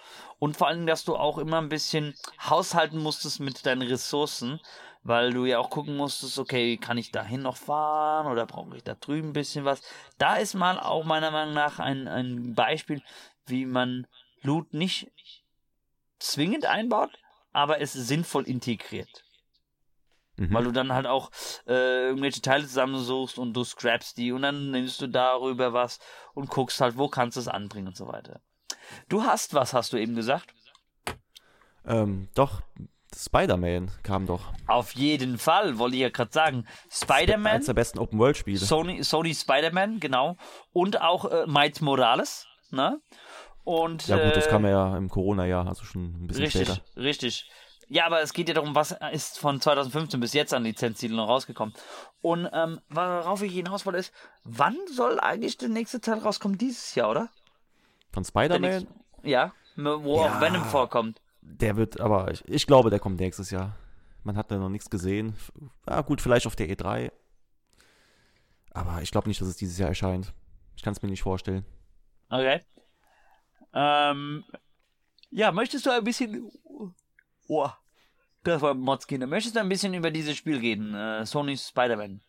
Und vor allem, dass du auch immer ein bisschen haushalten musstest mit deinen Ressourcen, weil du ja auch gucken musstest, okay, kann ich dahin noch fahren oder brauche ich da drüben ein bisschen was. Da ist mal auch meiner Meinung nach ein, ein Beispiel, wie man Loot nicht zwingend einbaut, aber es sinnvoll integriert. Mhm. Weil du dann halt auch äh, irgendwelche Teile zusammensuchst und du scrappst die und dann nimmst du darüber was und guckst halt, wo kannst du es anbringen und so weiter. Du hast was, hast du eben gesagt? Ähm, doch, Spider-Man kam doch. Auf jeden Fall, wollte ich ja gerade sagen. Spider-Man. Eines der besten Open-World-Spiele. Sony, Sony Spider-Man, genau. Und auch äh, Miles Morales, ne? Und, ja, gut, das äh, kam ja im Corona-Jahr, also schon ein bisschen richtig, später. Richtig, Ja, aber es geht ja darum, was ist von 2015 bis jetzt an Lizenztiteln noch rausgekommen. Und ähm, worauf ich hinaus wollte, ist, wann soll eigentlich der nächste Teil rauskommen? Dieses Jahr, oder? Von Spider-Man? Ja, wo ja, auch Venom vorkommt. Der wird, aber ich, ich, glaube, der kommt nächstes Jahr. Man hat da noch nichts gesehen. Ja, gut, vielleicht auf der E3. Aber ich glaube nicht, dass es dieses Jahr erscheint. Ich kann es mir nicht vorstellen. Okay. Ähm, ja, möchtest du ein bisschen. Oh, das war Modskin. Möchtest du ein bisschen über dieses Spiel reden? Äh, Sony Spider-Man.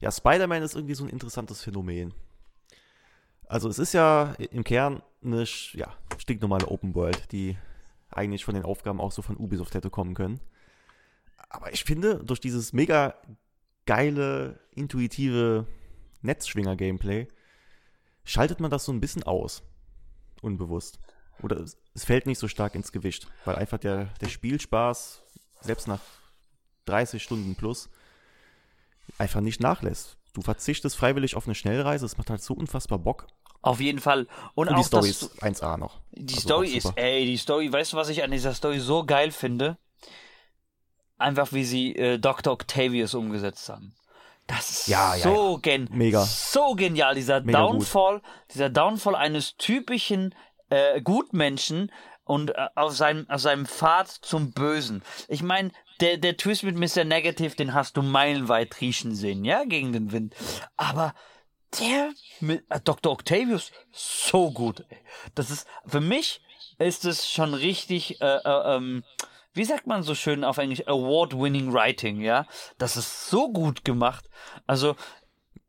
Ja, Spider-Man ist irgendwie so ein interessantes Phänomen. Also es ist ja im Kern eine ja, stinknormale Open World, die eigentlich von den Aufgaben auch so von Ubisoft hätte kommen können. Aber ich finde, durch dieses mega geile, intuitive Netzschwinger-Gameplay schaltet man das so ein bisschen aus. Unbewusst. Oder es, fällt nicht so stark ins Gewicht, weil einfach der, der Spielspaß, selbst nach 30 Stunden plus, einfach nicht nachlässt. Du verzichtest freiwillig auf eine Schnellreise, es macht halt so unfassbar Bock. Auf jeden Fall. Und, Und auch die Story das, ist 1A noch. Die Also Story ist, ey, die Story, weißt du, was ich an dieser Story so geil finde? Einfach wie sie äh, Dr. Octavius umgesetzt haben. Das ist Ja, ja, so gen Mega. so genial, dieser Mega gut. Downfall, dieser Downfall eines typischen äh, Gutmenschen und äh, auf seinem auf seinem Pfad zum Bösen. Ich meine, der der Twist mit Mr. Negative, den hast du meilenweit riechen sehen, ja, gegen den Wind. Aber der mit äh, Dr. Octavius so gut. Ey. Das ist für mich ist es schon richtig äh, äh, ähm, wie sagt man so schön auf Englisch award-winning writing, ja? Das ist so gut gemacht. Also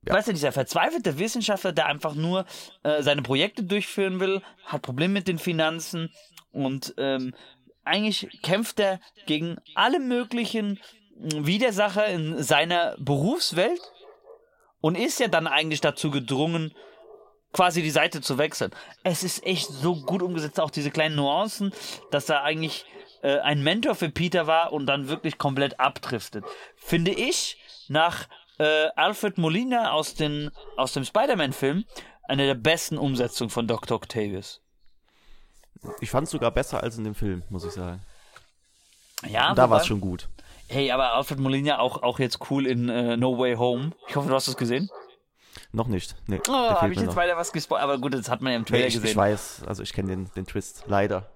Weißt du, dieser verzweifelte Wissenschaftler, der einfach nur äh, seine Projekte durchführen will, hat Probleme mit den Finanzen und ähm, eigentlich kämpft er gegen alle möglichen mh, Widersacher in seiner Berufswelt und ist ja dann eigentlich dazu gedrungen, quasi die Seite zu wechseln. Es ist echt so gut umgesetzt, auch diese kleinen Nuancen, dass er eigentlich äh, ein Mentor für Peter war und dann wirklich komplett abdriftet. Finde ich nach äh, Alfred Molina aus, den, aus dem Spider-Man-Film eine der besten Umsetzungen von Dr. Octavius. Ich fand es sogar besser als in dem Film, muss ich sagen. Ja, Und da war es schon gut. Hey, aber Alfred Molina auch, auch jetzt cool in äh, No Way Home. Ich hoffe, du hast es gesehen. Noch nicht. Nee, Oh, habe ich jetzt noch. weiter was gespoilert? Aber gut, das hat man ja im Nee, Trailer ich, ich gesehen. weiß, also ich kenne den, den Twist, leider.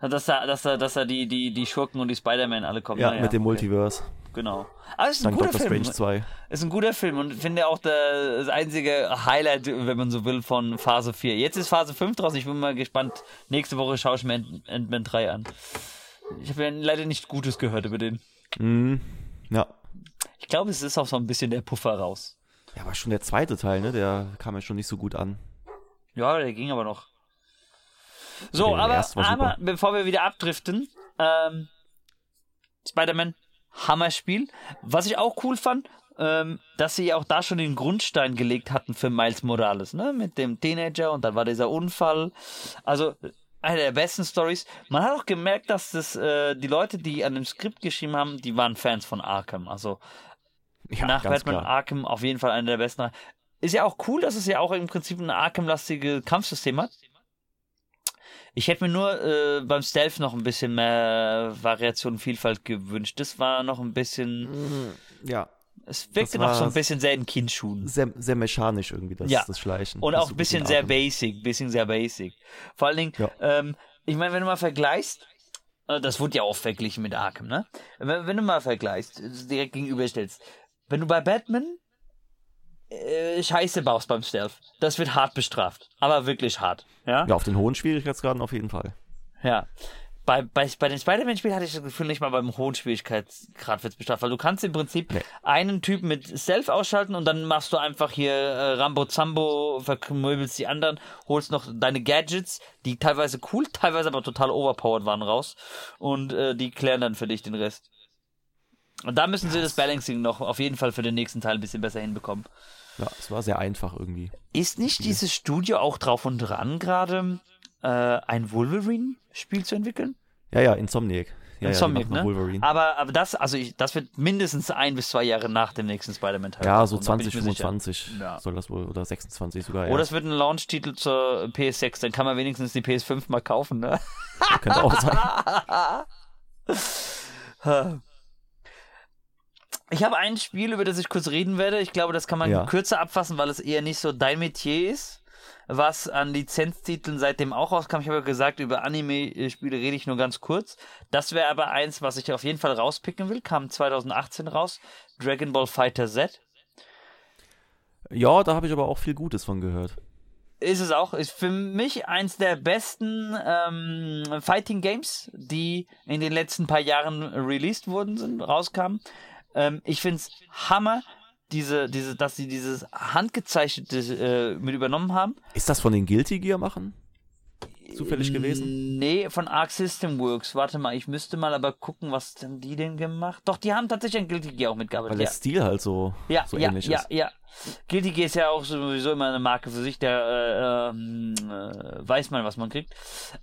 Dass da, dass da, dass da die, die, die Schurken und die Spider-Man alle kommen. Ja, Na mit dem okay. Multiverse. Genau. Aber es ist ein Dank guter Doctor Film. Strange 2. Ist ein guter Film und finde auch der, das einzige Highlight, wenn man so will, von Phase 4. Jetzt ist Phase 5 draußen. Ich bin mal gespannt. Nächste Woche schaue ich mir Ant- Ant-Man 3 an. Ich habe ja leider nichts Gutes gehört über den. Mhm. Ja. Ich glaube, es ist auch so ein bisschen der Puffer raus. Ja, aber schon der zweite Teil, ne? Der kam ja schon nicht so gut an. Ja, der ging aber noch. So, Der aber, aber bevor wir wieder abdriften, ähm, Spider-Man, Hammerspiel. Was ich auch cool fand, ähm, dass sie auch da schon den Grundstein gelegt hatten für Miles Morales, ne? Mit dem Teenager und dann war dieser Unfall. Also eine der besten Stories. Man hat auch gemerkt, dass das äh, die Leute, die an dem Skript geschrieben haben, die waren Fans von Arkham. Also Ja, nach Batman klar. Arkham auf jeden Fall einer der besten. Ist ja auch cool, dass es ja auch im Prinzip ein Arkham-lastige Kampfsystem hat. Ich hätte mir nur äh, beim Stealth noch ein bisschen mehr Variation und Vielfalt gewünscht. Das war noch ein bisschen. Ja, Es wirkte noch so ein bisschen sehr in Kindschuhen. sehr, sehr mechanisch irgendwie, das, Ja. das Schleichen. Und auch ein bisschen sehr basic, bisschen sehr basic. Vor allen Dingen, Ja. ähm, ich meine, wenn du mal vergleichst, äh, das wurde ja auch verglichen mit Arkham, ne? Wenn, wenn du mal vergleichst, äh, direkt gegenüberstellst, wenn du bei Batman äh, Scheiße baust beim Stealth, das wird hart bestraft. Aber wirklich hart. Ja? Ja, auf den hohen Schwierigkeitsgraden auf jeden Fall. Ja. Bei, bei, bei den Spider-Man-Spielen hatte ich das Gefühl, nicht mal beim hohen Schwierigkeitsgrad wird es bestraft, weil du kannst im Prinzip Nee. einen Typen mit Stealth ausschalten und dann machst du einfach hier äh, Rambo Zambo, vermöbelst die anderen, holst noch deine Gadgets, die teilweise cool, teilweise aber total overpowered waren, raus und äh, die klären dann für dich den Rest. Und da müssen sie das Balancing noch auf jeden Fall für den nächsten Teil ein bisschen besser hinbekommen. Ja, es war sehr einfach irgendwie. Ist nicht dieses Studio auch drauf und dran, gerade äh, ein Wolverine-Spiel zu entwickeln? Ja, ja, Insomniac. Ja, Insomniac, ja, ne? Aber, aber das, also ich, das wird mindestens ein bis zwei Jahre nach dem nächsten Spider-Man-Teil. ja, so kommen, da bin ich mir sicher. 2025 Ja. soll das wohl, oder 26 sogar. Oder es wird ein Launch-Titel zur PS6, dann kann man wenigstens die PS5 mal kaufen, ne? Könnte auch sein. (laughs) Ich habe ein Spiel, über das ich kurz reden werde. Ich glaube, das kann man Ja. kürzer abfassen, weil es eher nicht so dein Metier ist. Was an Lizenztiteln seitdem auch rauskam. Ich habe ja gesagt, über Anime-Spiele rede ich nur ganz kurz. Das wäre aber eins, was ich auf jeden Fall rauspicken will. Kam 2018 raus. Dragon Ball Fighter Z. Ja, da habe ich aber auch viel Gutes von gehört. Ist es auch. Ist für mich eins der besten ähm, Fighting Games, die in den letzten paar Jahren released wurden, sind, rauskamen. Ähm, ich find's Hammer, diese, diese, dass sie dieses handgezeichnete äh, mit übernommen haben. Ist das von den Guilty Gear machen? Zufällig gewesen? Nee, von Arc System Works. Warte mal, ich müsste mal aber gucken, was denn die denn gemacht? Doch, die haben tatsächlich ein Guilty Gear auch Weil mitgearbeitet. der Ja. Stil halt so, Ja, so ja, ähnlich ja, ist. ja. Guilty Gear ist ja auch sowieso immer eine Marke für sich, der äh, ähm, äh, weiß man, was man kriegt.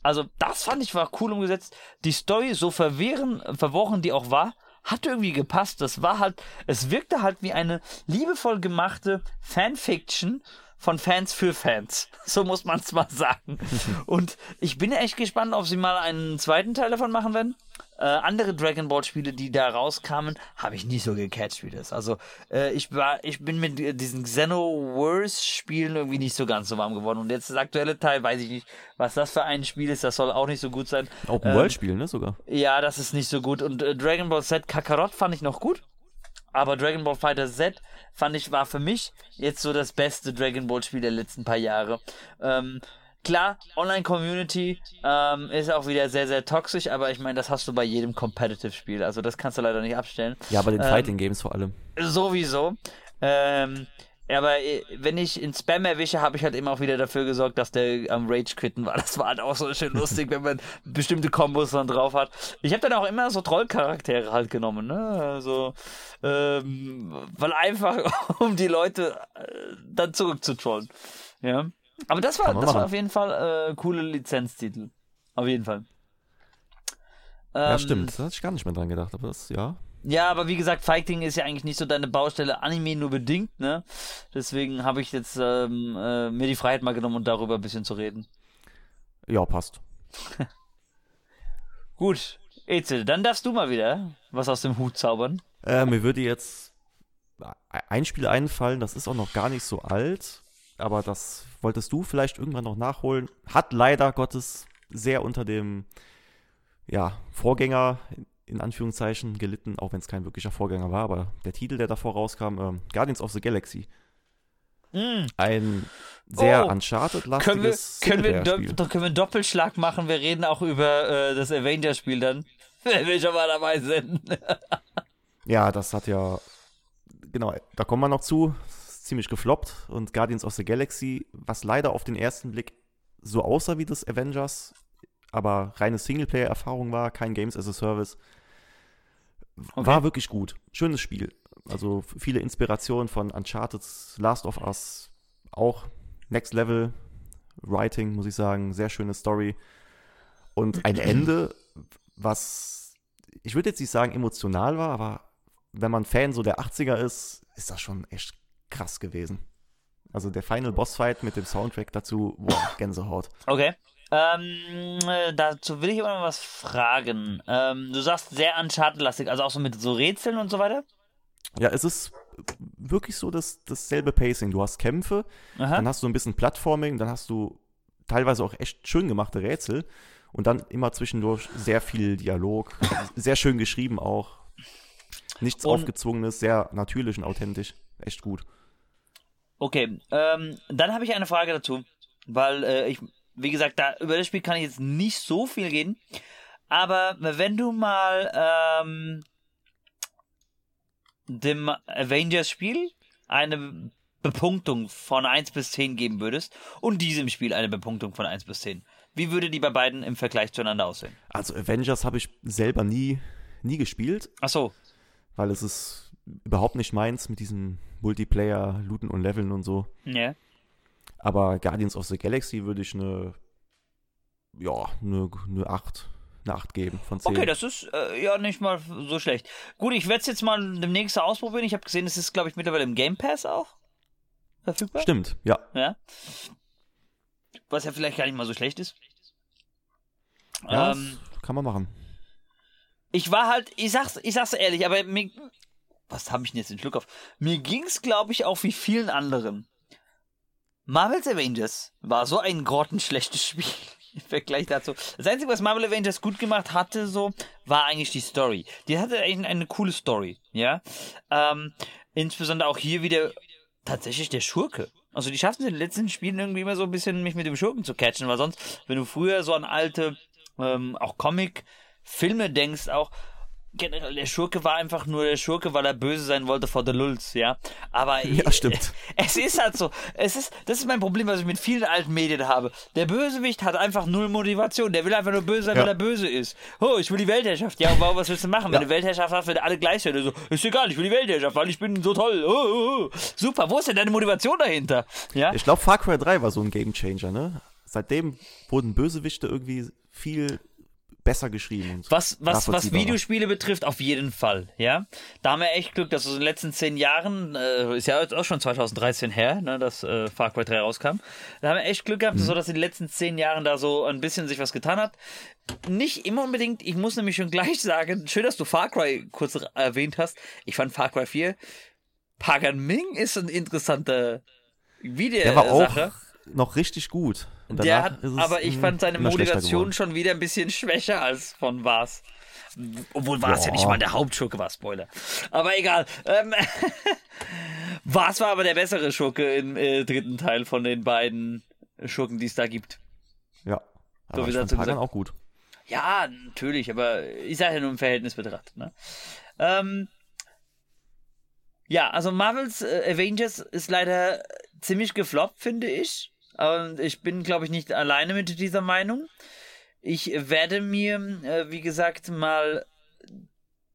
Also das fand ich war cool umgesetzt. Die Story, so verwehren, verworren die auch war, hat irgendwie gepasst. Das war halt, es wirkte halt wie eine liebevoll gemachte Fanfiction von Fans für Fans. (laughs) So muss man es mal sagen. (laughs) Und ich bin echt gespannt, ob sie mal einen zweiten Teil davon machen werden. Äh, andere Dragon Ball Spiele, die da rauskamen, habe ich nicht so gecatcht wie das. Also äh, ich war, ich bin mit diesen Xenoverse Spielen irgendwie nicht so ganz so warm geworden. Und jetzt das aktuelle Teil, weiß ich nicht, was das für ein Spiel ist. Das soll auch nicht so gut sein. Open ähm, World Spiel, ne sogar. Ja, das ist nicht so gut. Und äh, Dragon Ball Z Kakarot fand ich noch gut. Aber Dragon Ball Fighter Z fand ich war für mich jetzt so das beste Dragon Ball Spiel der letzten paar Jahre. Ähm, klar, Online-Community ähm, ist auch wieder sehr, sehr toxisch, aber ich meine, das hast du bei jedem Competitive-Spiel. Also das kannst du leider nicht abstellen. Ja, bei den ähm, Fighting-Games vor allem. Sowieso. Ähm, aber äh, wenn ich in Spam erwische, habe ich halt immer auch wieder dafür gesorgt, dass der am Rage quitten war. (laughs) Das war halt auch so schön lustig, wenn man bestimmte Kombos dann drauf hat. Ich habe dann auch immer so Trollcharaktere halt genommen, ne? Also, ähm, weil einfach, (laughs) um die Leute äh, dann zurückzutrollen. Ja. Aber das war, das war auf jeden Fall äh, coole Lizenztitel. Auf jeden Fall. ja, stimmt. Ähm, da hatte ich gar nicht mehr dran gedacht, aber das, ja. Ja, aber wie gesagt, Fighting ist ja eigentlich nicht so deine Baustelle, Anime nur bedingt, ne? Deswegen habe ich jetzt ähm, äh, mir die Freiheit mal genommen, um darüber ein bisschen zu reden. Ja, passt. (laughs) Gut, Ezel, dann darfst du mal wieder was aus dem Hut zaubern. Äh, mir würde jetzt ein Spiel einfallen, das ist auch noch gar nicht so alt, aber das wolltest du vielleicht irgendwann noch nachholen. Hat leider Gottes sehr unter dem ja, Vorgänger in Anführungszeichen gelitten, auch wenn es kein wirklicher Vorgänger war, aber der Titel, der davor rauskam, ähm, Guardians of the Galaxy. Mm. Ein sehr oh. Uncharted-lastiges können wir, können, wir können wir einen Doppelschlag machen, wir reden auch über äh, das Avengers-Spiel dann, (laughs) wenn wir schon mal dabei sind. (laughs) ja, das hat ja, genau, da kommen wir noch zu, ziemlich gefloppt und Guardians of the Galaxy, was leider auf den ersten Blick so aussah wie das Avengers, aber reine Singleplayer-Erfahrung war, kein Games as a Service, Okay. War wirklich gut. Schönes Spiel. Also viele Inspirationen von Uncharted, Last of Us, auch Next Level Writing, muss ich sagen. Sehr schöne Story. Und ein (clears throat) Ende, was ich würde jetzt nicht sagen emotional war, aber wenn man Fan so der 80er ist, ist das schon echt krass gewesen. Also der Final Boss Fight mit dem Soundtrack dazu, boah, Gänsehaut. Okay. Ähm, äh, dazu will ich aber mal was fragen. Ähm, du sagst sehr Uncharted-lastig, also auch so mit so Rätseln und so weiter? Ja, es ist wirklich so das, dasselbe Pacing. Du hast Kämpfe, Aha. dann hast du ein bisschen Plattforming, dann hast du teilweise auch echt schön gemachte Rätsel und dann immer zwischendurch sehr viel Dialog. (laughs) sehr schön geschrieben auch. Nichts und, Aufgezwungenes, sehr natürlich und authentisch. Echt gut. Okay, ähm, dann habe ich eine Frage dazu, weil äh, ich wie gesagt, da, über das Spiel kann ich jetzt nicht so viel reden. Aber wenn du mal ähm, dem Avengers-Spiel eine Bepunktung von 1 bis 10 geben würdest und diesem Spiel eine Bepunktung von 1 bis 10, wie würde die bei beiden im Vergleich zueinander aussehen? Also Avengers habe ich selber nie, nie gespielt. Ach so. Weil es ist überhaupt nicht meins mit diesem Multiplayer, Looten und Leveln und so. Ja. Aber Guardians of the Galaxy würde ich eine, ja, eine, eine 8, eine 8 geben von 10. Okay, das ist äh, ja nicht mal so schlecht. Gut, ich werde es jetzt mal demnächst ausprobieren. Ich habe gesehen, es ist, glaube ich, mittlerweile im Game Pass auch verfügbar. Stimmt, ja. Ja. Was ja vielleicht gar nicht mal so schlecht ist. Ja, ähm, kann man machen. Ich war halt, ich sag's, ich sag's ehrlich, aber mir, was habe ich denn jetzt in Schluck auf? Mir ging's, glaube ich, auch wie vielen anderen. Marvel's Avengers war so ein grottenschlechtes (laughs) Spiel im Vergleich dazu. Das Einzige, was Marvel Avengers gut gemacht hatte, so, war eigentlich die Story. Die hatte eigentlich eine coole Story, ja. Ähm, insbesondere auch hier wieder tatsächlich der Schurke. Also die schaffen es in den letzten Spielen irgendwie immer so ein bisschen, mich mit dem Schurken zu catchen, weil sonst, wenn du früher so an alte, ähm, auch Comic-Filme denkst, auch, generell, der Schurke war einfach nur der Schurke, weil er böse sein wollte vor der Lulz, ja. Aber (laughs) ja, stimmt. (laughs) es ist halt so. Es ist, das ist mein Problem, was ich mit vielen alten Medien habe. Der Bösewicht hat einfach null Motivation. Der will einfach nur böse sein, ja. weil er böse ist. Oh, ich will die Weltherrschaft. Ja, warum, was willst du machen? Ja. Wenn du Weltherrschaft hast, werden alle gleich sein. So, ist egal, ich will die Weltherrschaft, weil ich bin so toll. Oh, oh, oh. Super, wo ist denn deine Motivation dahinter? Ja. Ich glaube, Far Cry 3 war so ein Gamechanger, ne? Seitdem wurden Bösewichte irgendwie viel besser geschrieben. was, was, was Videospiele betrifft, auf jeden Fall, ja. Da haben wir echt Glück, dass so in den letzten zehn Jahren, äh, ist ja jetzt auch schon 2013 her, ne, dass äh, Far Cry 3 rauskam. Da haben wir echt Glück gehabt, mhm. so dass in den letzten zehn Jahren da so ein bisschen sich was getan hat. Nicht immer unbedingt, ich muss nämlich schon (laughs) gleich sagen, schön, dass du Far Cry kurz erwähnt hast. Ich fand Far Cry 4, Pagan Ming ist ein interessanter Video. Der war auch noch richtig gut. Der hat, aber ich fand seine Motivation schon wieder ein bisschen schwächer als von Vars. Obwohl Vars ja nicht mal der Hauptschurke war, Spoiler. Aber egal. Ähm, (laughs) Vars war aber der bessere Schurke im äh, dritten Teil von den beiden Schurken, die es da gibt. Ja. Aber so ich fand Pagan auch gut. Ja, natürlich, aber ich sage ja nur im Verhältnis betrachtet. Ne? Ähm, ja, also Marvels äh, Avengers ist leider ziemlich gefloppt, finde ich. Und ich bin, glaube ich, nicht alleine mit dieser Meinung. Ich werde mir, äh, wie gesagt, mal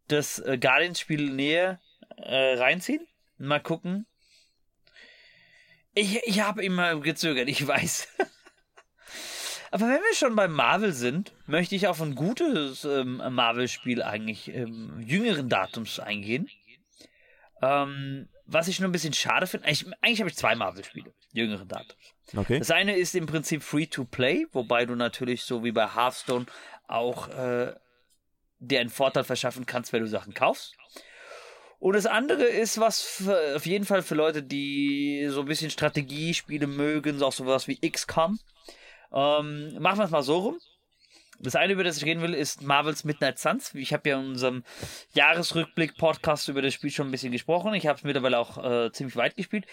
das äh, Guardians-Spiel näher äh, reinziehen. Mal gucken. Ich, ich habe immer gezögert, ich weiß. (laughs) Aber wenn wir schon bei Marvel sind, möchte ich auf ein gutes ähm, Marvel-Spiel eigentlich ähm, jüngeren Datums eingehen. Ähm, was ich nur ein bisschen schade finde, eigentlich, eigentlich habe ich zwei Marvel-Spiele, jüngeren Datums. Okay. Das eine ist im Prinzip Free-to-Play, wobei du natürlich so wie bei Hearthstone auch äh, dir einen Vorteil verschaffen kannst, wenn du Sachen kaufst. Und das andere ist was für, auf jeden Fall für Leute, die so ein bisschen Strategiespiele mögen, auch sowas wie XCOM. Ähm, machen wir es mal so rum. Das eine, über das ich reden will, ist Marvel's Midnight Suns. Ich habe ja in unserem Jahresrückblick-Podcast über das Spiel schon ein bisschen gesprochen. Ich habe es mittlerweile auch äh, ziemlich weit gespielt.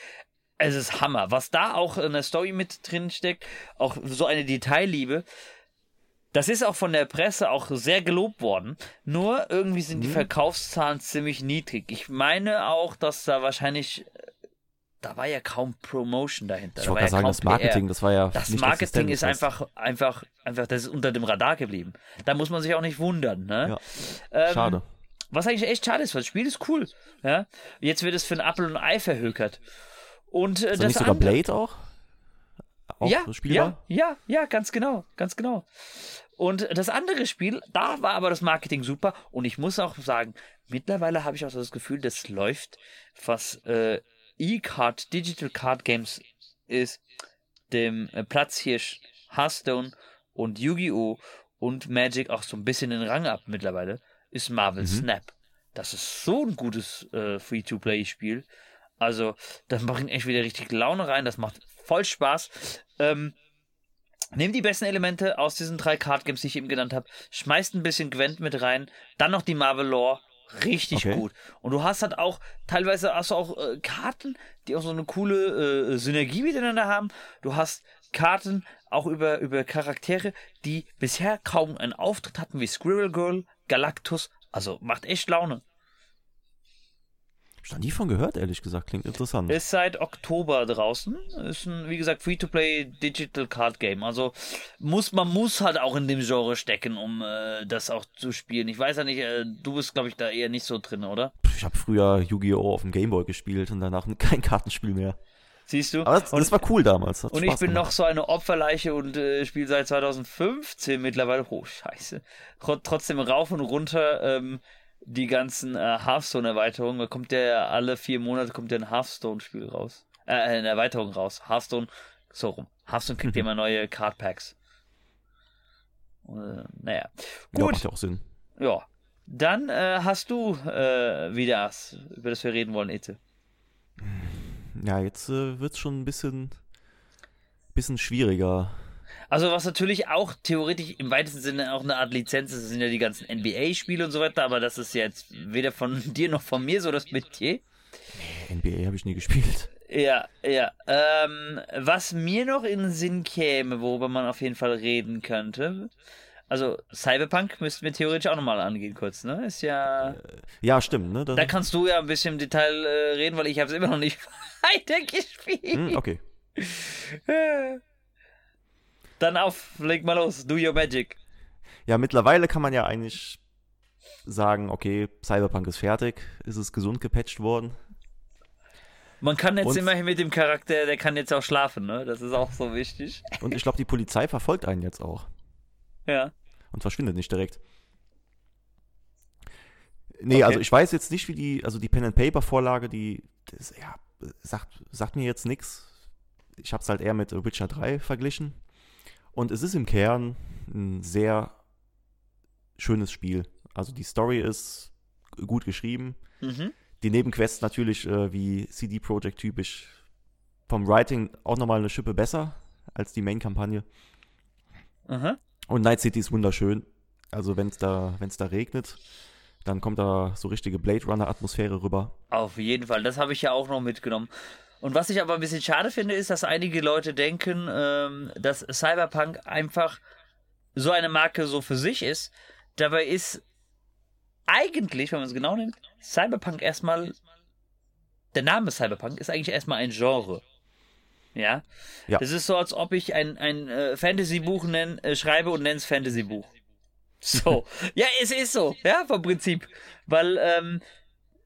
Es ist Hammer. Was da auch in der Story mit drin steckt, auch so eine Detailliebe. Das ist auch von der Presse auch sehr gelobt worden. Nur irgendwie sind die mhm. Verkaufszahlen ziemlich niedrig. Ich meine auch, dass da wahrscheinlich da war ja kaum Promotion dahinter. Ich wollte ja sagen, das Marketing, PR. das war ja. Das Marketing ist einfach, einfach, einfach, das ist unter dem Radar geblieben. Da muss man sich auch nicht wundern. Ne? Ja. Ähm, schade. Was eigentlich echt schade ist, weil das Spiel ist cool. Ja? Jetzt wird es für ein Apfel und ein Ei verhökert. Und äh, ist das nicht sogar Blade auch? auch ja, ja, ja, ja, ganz genau, ganz genau. Und das andere Spiel, da war aber das Marketing super. Und ich muss auch sagen, mittlerweile habe ich auch so das Gefühl, das läuft, was äh, E-Card Digital Card Games ist dem äh, Platzhirsch Hearthstone und Yu-Gi-Oh! und Magic auch so ein bisschen den Rang ab mittlerweile, ist Marvel mhm. Snap. Das ist so ein gutes äh, Free-to-Play-Spiel. Also, das bringt echt wieder richtig Laune rein. Das macht voll Spaß. Ähm, Nehmt die besten Elemente aus diesen drei Card Games, die ich eben genannt habe, schmeißt ein bisschen Gwent mit rein, dann noch die Marvel Lore Richtig okay. gut. Und du hast halt auch, teilweise hast du auch äh, Karten, die auch so eine coole äh, Synergie miteinander haben. Du hast Karten auch über, über Charaktere, die bisher kaum einen Auftritt hatten, wie Squirrel Girl, Galactus. Also macht echt Laune. Hab ich noch nie von gehört, ehrlich gesagt. Klingt interessant. Ist seit Oktober draußen. Ist ein, wie gesagt, Free-to-Play Digital Card Game. Also muss, man muss halt auch in dem Genre stecken, um äh, das auch zu spielen. Ich weiß ja nicht, äh, du bist, glaube ich, da eher nicht so drin, oder? Ich habe früher Yu-Gi-Oh! auf dem Gameboy gespielt und danach (laughs) kein Kartenspiel mehr. Siehst du? Aber das, und, das war cool damals. und ich bin gemacht. noch so eine Opferleiche und äh, spiele seit 2015 mittlerweile. Oh, scheiße. Trotzdem rauf und runter. Ähm, die ganzen äh, Hearthstone-Erweiterungen, da kommt ja alle vier Monate kommt ja ein Hearthstone-Spiel raus. Äh, eine Erweiterung raus. Hearthstone, so rum. Hearthstone kriegt mhm. immer neue Card Packs. Äh, naja. Gut. Ja, macht ja auch Sinn. Ja. Dann äh, hast du äh, wieder was, über das wir reden wollen, Ete. Ja, jetzt äh, wird es schon ein bisschen, bisschen schwieriger. Also was natürlich auch theoretisch im weitesten Sinne auch eine Art Lizenz ist, das sind ja die ganzen NBA-Spiele und so weiter, aber das ist jetzt weder von (laughs) dir noch von mir so das Metier. NBA habe ich nie gespielt. Ja, ja. Ähm, was mir noch in den Sinn käme, worüber man auf jeden Fall reden könnte, also Cyberpunk müssten wir theoretisch auch nochmal angehen kurz, ne? Ist ja. Äh, ja, stimmt, ne? Das da kannst du ja ein bisschen im Detail äh, reden, weil ich habe es immer noch nicht (laughs) weitergespielt. Hm, okay. Dann auf, leg mal los, do your magic. Ja, mittlerweile kann man ja eigentlich sagen, okay, Cyberpunk ist fertig, ist es gesund gepatcht worden. Man kann jetzt und, immerhin mit dem Charakter, der kann jetzt auch schlafen, ne? Das ist auch so wichtig. Und ich glaube, die Polizei verfolgt einen jetzt auch. Ja. und verschwindet nicht direkt. Nee, okay. also ich weiß jetzt nicht, wie die, also die Pen-and-Paper-Vorlage, die, das, ja, sagt, sagt mir jetzt nichts. Ich habe es halt eher mit Witcher 3 verglichen. Und es ist im Kern ein sehr schönes Spiel. Also die Story ist gut geschrieben. Mhm. Die Nebenquests natürlich äh, wie CD Projekt typisch vom Writing auch nochmal eine Schippe besser als die Main-Kampagne. Und Night City ist wunderschön. Also wenn es da, wenn's da regnet, dann kommt da so richtige Blade Runner-Atmosphäre rüber. Auf jeden Fall, das habe ich ja auch noch mitgenommen. Und was ich aber ein bisschen schade finde, ist, dass einige Leute denken, ähm, dass Cyberpunk einfach so eine Marke so für sich ist. Dabei ist eigentlich, wenn man es genau nimmt, Cyberpunk erstmal, der Name Cyberpunk ist eigentlich erstmal ein Genre. Ja? ja. Das ist so, als ob ich ein, ein äh, Fantasy-Buch äh, schreibe und nenne es Fantasy-Buch. So. (laughs) ja, es ist so, ja, vom Prinzip. Weil ähm,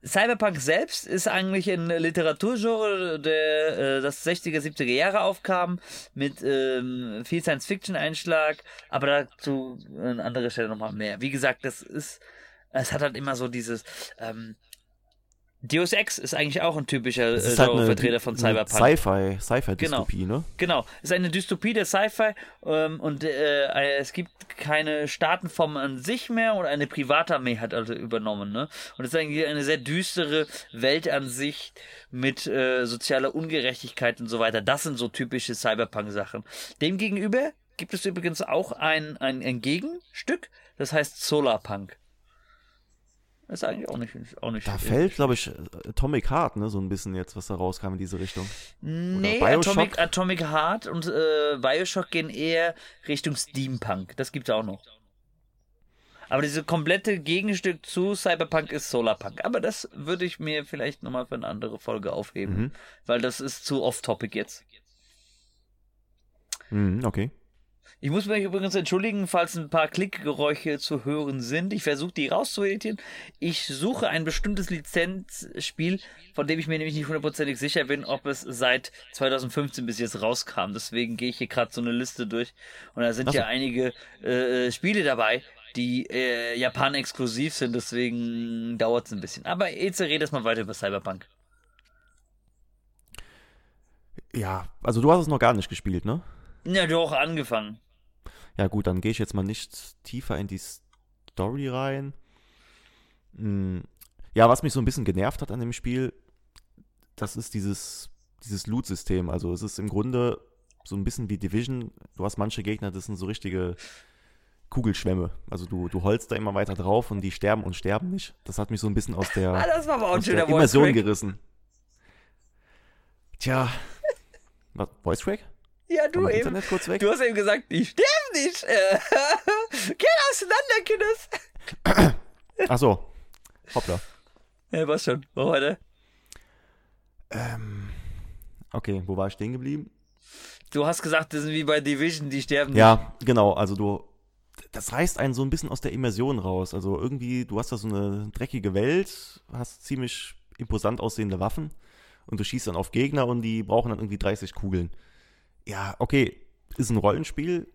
Cyberpunk selbst ist eigentlich ein Literaturgenre, der äh, das 60er, 70er Jahre aufkam, mit ähm, viel Science-Fiction-Einschlag, aber dazu an anderer Stelle nochmal mehr. Wie gesagt, das ist, es hat halt immer so dieses, ähm, Deus Ex ist eigentlich auch ein typischer äh, halt Vertreter von Cyberpunk. Sci-Fi, Sci-Fi-Dystopie, genau. ne? Genau, es ist eine Dystopie der Sci-Fi ähm, und äh, es gibt keine Staatenform an sich mehr und eine Privatarmee hat also übernommen, ne? Und es ist eigentlich eine sehr düstere Welt an sich mit äh, sozialer Ungerechtigkeit und so weiter. Das sind so typische Cyberpunk-Sachen. Demgegenüber gibt es übrigens auch ein, ein, ein Gegenstück, das heißt Solarpunk. Das ist eigentlich auch nicht. Auch nicht da fällt, glaube ich, Atomic Heart, ne, so ein bisschen jetzt, was da rauskam in diese Richtung. Nee, Atomic, Atomic Heart und äh, Bioshock gehen eher Richtung Steampunk. Das gibt es auch noch. Aber diese komplette Gegenstück zu Cyberpunk ist Solarpunk. Aber das würde ich mir vielleicht nochmal für eine andere Folge aufheben. Mhm. Weil das ist zu off-topic jetzt. Mhm, okay. Ich muss mich übrigens entschuldigen, falls ein paar Klickgeräusche zu hören sind. Ich versuche die rauszueditieren. Ich suche ein bestimmtes Lizenzspiel, von dem ich mir nämlich nicht hundertprozentig sicher bin, ob es seit 2015 bis jetzt rauskam. Deswegen gehe ich hier gerade so eine Liste durch. Und da sind so. ja einige äh, Spiele dabei, die äh, Japan exklusiv sind. Deswegen dauert es ein bisschen. Aber jetzt rede erstmal weiter über Cyberpunk. Ja, also du hast es noch gar nicht gespielt, ne? Ja, doch, angefangen. Ja, gut, dann gehe ich jetzt mal nicht tiefer in die Story rein. Hm. Ja, was mich so ein bisschen genervt hat an dem Spiel, das ist dieses, dieses Loot-System. Also es ist im Grunde so ein bisschen wie Division. Du hast manche Gegner, das sind so richtige Kugelschwämme. Also du, du holst da immer weiter drauf und die sterben und sterben nicht. Das hat mich so ein bisschen aus der, ah, das war aber auch aus der Immersion gerissen. Tja. (laughs) Was, Voice Crack? Ja, du eben. Du hast eben gesagt, die sterben nicht. Äh, (laughs) geh auseinander, Kindes. (coughs) Ach so. Hoppla. Ja, was schon. Wo weiter? Ähm, okay, wo war ich stehen geblieben? Du hast gesagt, das sind wie bei Division, die sterben ja, nicht. Ja, genau. Also du, das reißt einen so ein bisschen aus der Immersion raus. Also irgendwie, du hast da so eine dreckige Welt, hast ziemlich imposant aussehende Waffen und du schießt dann auf Gegner und die brauchen dann irgendwie 30 Kugeln ja, okay, ist ein Rollenspiel,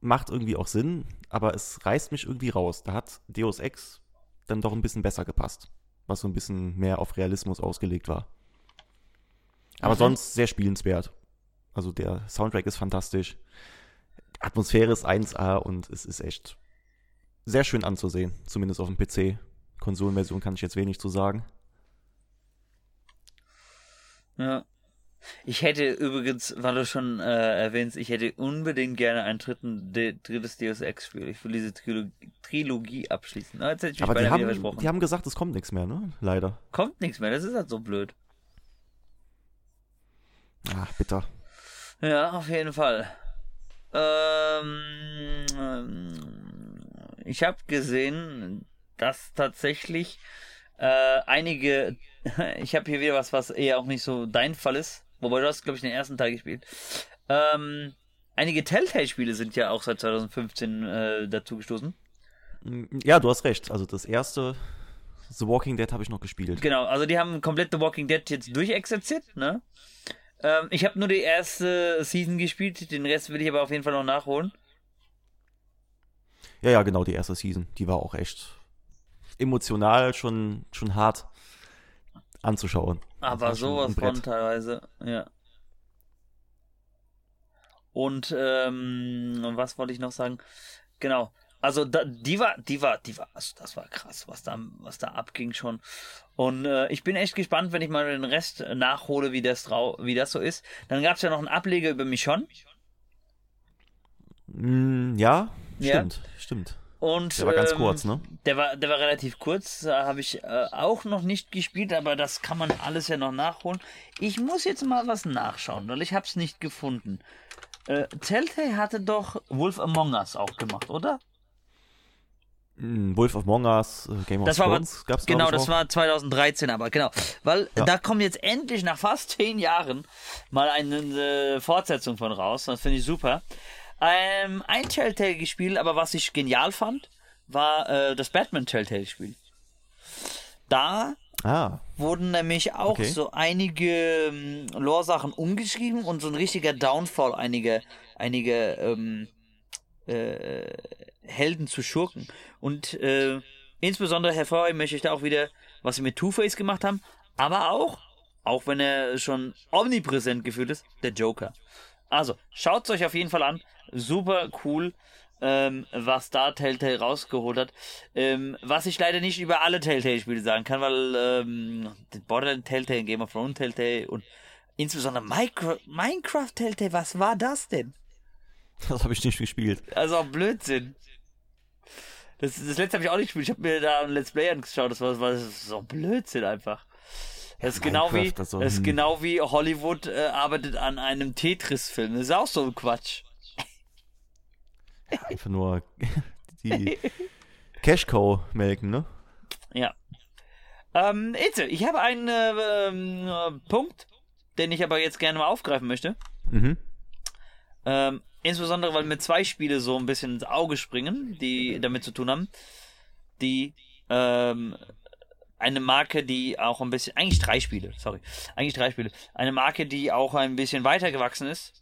macht irgendwie auch Sinn, aber es reißt mich irgendwie raus. Da hat Deus Ex dann doch ein bisschen besser gepasst, was so ein bisschen mehr auf Realismus ausgelegt war. Aber mhm. sonst sehr spielenswert. Also der Soundtrack ist fantastisch. Atmosphäre ist 1A und es ist echt sehr schön anzusehen, zumindest auf dem PC. Konsolenversion kann ich jetzt wenig zu sagen. Ja, ich hätte übrigens, weil du schon äh, erwähnst, ich hätte unbedingt gerne ein dritten, de, drittes Deus Ex-Spiel. Ich will diese Trilogie, Trilogie abschließen. jetzt hätte ich mich Aber die haben, die haben gesagt, es kommt nichts mehr, ne? Leider. Kommt nichts mehr, das ist halt so blöd. Ach, bitter. Ja, auf jeden Fall. Ähm, ich habe gesehen, dass tatsächlich äh, einige, (laughs) ich habe hier wieder was, was eher auch nicht so dein Fall ist. Wobei du hast, glaube ich, den ersten Teil gespielt. Ähm, einige Telltale-Spiele sind ja auch seit 2015 äh, dazugestoßen. Ja, du hast recht. Also das erste The Walking Dead habe ich noch gespielt. Genau, also die haben komplett The Walking Dead jetzt durchexerziert, ne? Ähm, ich habe nur die erste Season gespielt, den Rest will ich aber auf jeden Fall noch nachholen. Ja, ja, genau, die erste Season. Die war auch echt emotional schon, schon hart anzuschauen. Aber sowas von teilweise, ja. Und ähm, was wollte ich noch sagen? Genau. Also da, die war, die war, die war, also das war krass, was da, was da abging schon. Und äh, ich bin echt gespannt, wenn ich mal den Rest nachhole, wie das, wie das so ist. Dann gab es ja noch einen Ableger über Michon. Mm, ja, stimmt, ja. stimmt. Und, der war ganz ähm, kurz, ne? Der war, der war relativ kurz, da habe ich äh, auch noch nicht gespielt, aber das kann man alles ja noch nachholen. Ich muss jetzt mal was nachschauen, weil ich habe es nicht gefunden. Äh, Telltale hatte doch Wolf Among Us auch gemacht, oder? Hm, Wolf Among Us, äh, Game of das Thrones gab es Genau, das war 2013, aber genau. Weil ja. da kommt jetzt endlich nach fast zehn Jahren mal eine äh, Fortsetzung von raus. Das finde ich super. Ähm, ein Telltale-Spiel, aber was ich genial fand, war äh, das Batman Telltale-Spiel. Da ah. wurden nämlich auch okay. so einige ähm, Lore-Sachen umgeschrieben und so ein richtiger Downfall einiger einige, ähm, äh, Helden zu Schurken. Und äh, insbesondere hervorheben möchte ich da auch wieder, was sie mit Two-Face gemacht haben, aber auch, auch wenn er schon omnipräsent gefühlt ist, der Joker. Also, schaut es euch auf jeden Fall an super cool, ähm, was da Telltale rausgeholt hat. Ähm, was ich leider nicht über alle Telltale-Spiele sagen kann, weil ähm, Borderlands Telltale, Game of Thrones Telltale und insbesondere Minecraft, Minecraft Telltale, was war das denn? Das habe ich nicht gespielt. Also Blödsinn. Das, das letzte habe ich auch nicht gespielt. Ich habe mir da ein Let's Play angeschaut. Das war, das war so Blödsinn einfach. Das ist, genau wie, das ist genau wie Hollywood äh, arbeitet an einem Tetris-Film. Das ist auch so ein Quatsch. Ja, einfach nur die Cash-Cow melken, ne? Ja. Ähm, Itze, ich habe einen äh, äh, Punkt, den ich aber jetzt gerne mal aufgreifen möchte. Mhm. Ähm, insbesondere, weil mir zwei Spiele so ein bisschen ins Auge springen, die damit zu tun haben. Die ähm, eine Marke, die auch ein bisschen, eigentlich drei Spiele, sorry, eigentlich drei Spiele. Eine Marke, die auch ein bisschen weitergewachsen ist,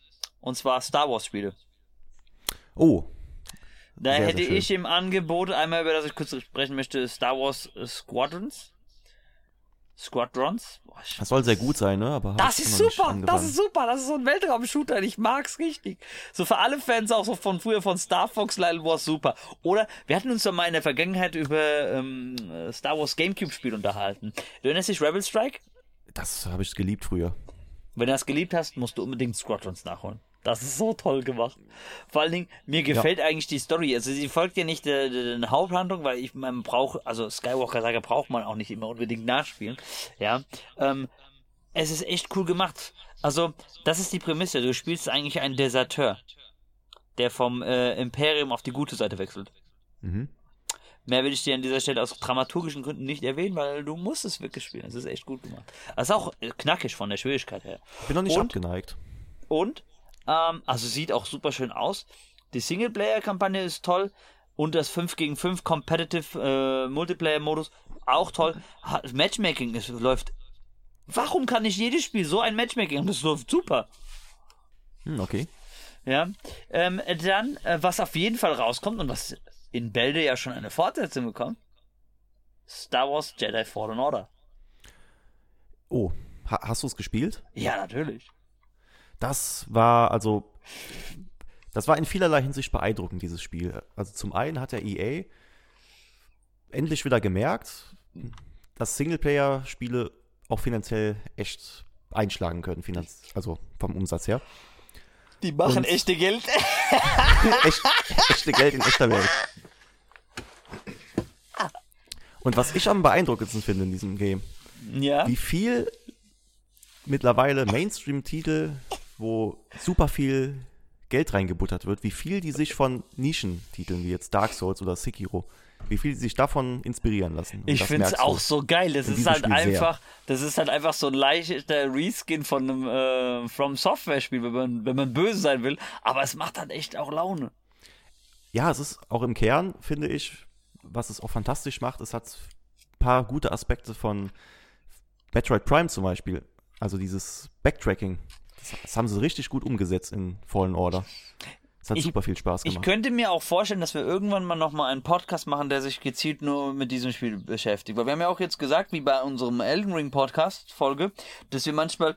und zwar Star Wars Spiele. Oh, da sehr, hätte sehr ich im Angebot, einmal über das ich kurz sprechen möchte, Star Wars Squadrons. Squadrons. Boah, das soll sehr gut sein, ne? Aber das ist super, das ist super, das ist so ein Weltraum-Shooter, ich mag's richtig. So für alle Fans auch so von früher von Star Fox Lyle Wars super. Oder wir hatten uns doch mal in der Vergangenheit über ähm, Star Wars Gamecube-Spiel unterhalten. Du erinnerst dich Rebel Strike? Das habe ich geliebt früher. Wenn du das geliebt hast, musst du unbedingt Squadrons nachholen. Das ist so toll gemacht. Vor allen Dingen, mir gefällt ja. eigentlich die Story. Also sie folgt ja nicht der, der, der Haupthandlung, weil ich man braucht, also Skywalker-Saga braucht man auch nicht immer unbedingt nachspielen. Ja. Ähm, es ist echt cool gemacht. Also, das ist die Prämisse. Du spielst eigentlich einen Deserteur, der vom äh, Imperium auf die gute Seite wechselt. Mhm. Mehr will ich dir an dieser Stelle aus dramaturgischen Gründen nicht erwähnen, weil du musst es wirklich spielen. Es ist echt gut gemacht. Es ist auch knackig von der Schwierigkeit her. Ich bin noch nicht und, abgeneigt. Und ähm, also sieht auch super schön aus. Die Singleplayer-Kampagne ist toll. Und das 5 gegen 5 Competitive äh, Multiplayer-Modus auch toll. Matchmaking ist, läuft. Warum kann nicht jedes Spiel so ein Matchmaking haben? Das läuft super. Hm, okay. Ja. Ähm, dann, äh, was auf jeden Fall rauskommt und was in Bälde ja schon eine Fortsetzung bekommt: Star Wars Jedi Fallen Order. Oh, ha hast du es gespielt? Ja, natürlich das war also, das war in vielerlei Hinsicht beeindruckend, dieses Spiel. Also zum einen hat der EA endlich wieder gemerkt, dass Singleplayer-Spiele auch finanziell echt einschlagen können, finanz also vom Umsatz her. Die machen Und echte Geld. (laughs) echt, echte Geld in echter Welt. Und was ich am beeindruckendsten finde in diesem Game, ja. wie viel mittlerweile Mainstream-Titel wo super viel Geld reingebuttert wird, wie viel die sich von Nischentiteln wie jetzt Dark Souls oder Sekiro, wie viel die sich davon inspirieren lassen. Und ich finde es auch so geil. Das ist halt Spiel einfach, sehr. das ist halt einfach so ein leichter Reskin von einem äh, From Software Spiel, wenn man, wenn man böse sein will. Aber es macht halt echt auch Laune. Ja, es ist auch im Kern, finde ich, was es auch fantastisch macht, es hat ein paar gute Aspekte von Metroid Prime zum Beispiel. Also dieses Backtracking, das, das haben sie richtig gut umgesetzt in Fallen Order. Es hat Ich- super viel Spaß Ich gemacht. könnte mir auch vorstellen, dass wir irgendwann mal nochmal einen Podcast machen, der sich gezielt nur mit diesem Spiel beschäftigt. Weil wir haben ja auch jetzt gesagt, wie bei unserem Elden Ring Podcast Folge, dass wir manchmal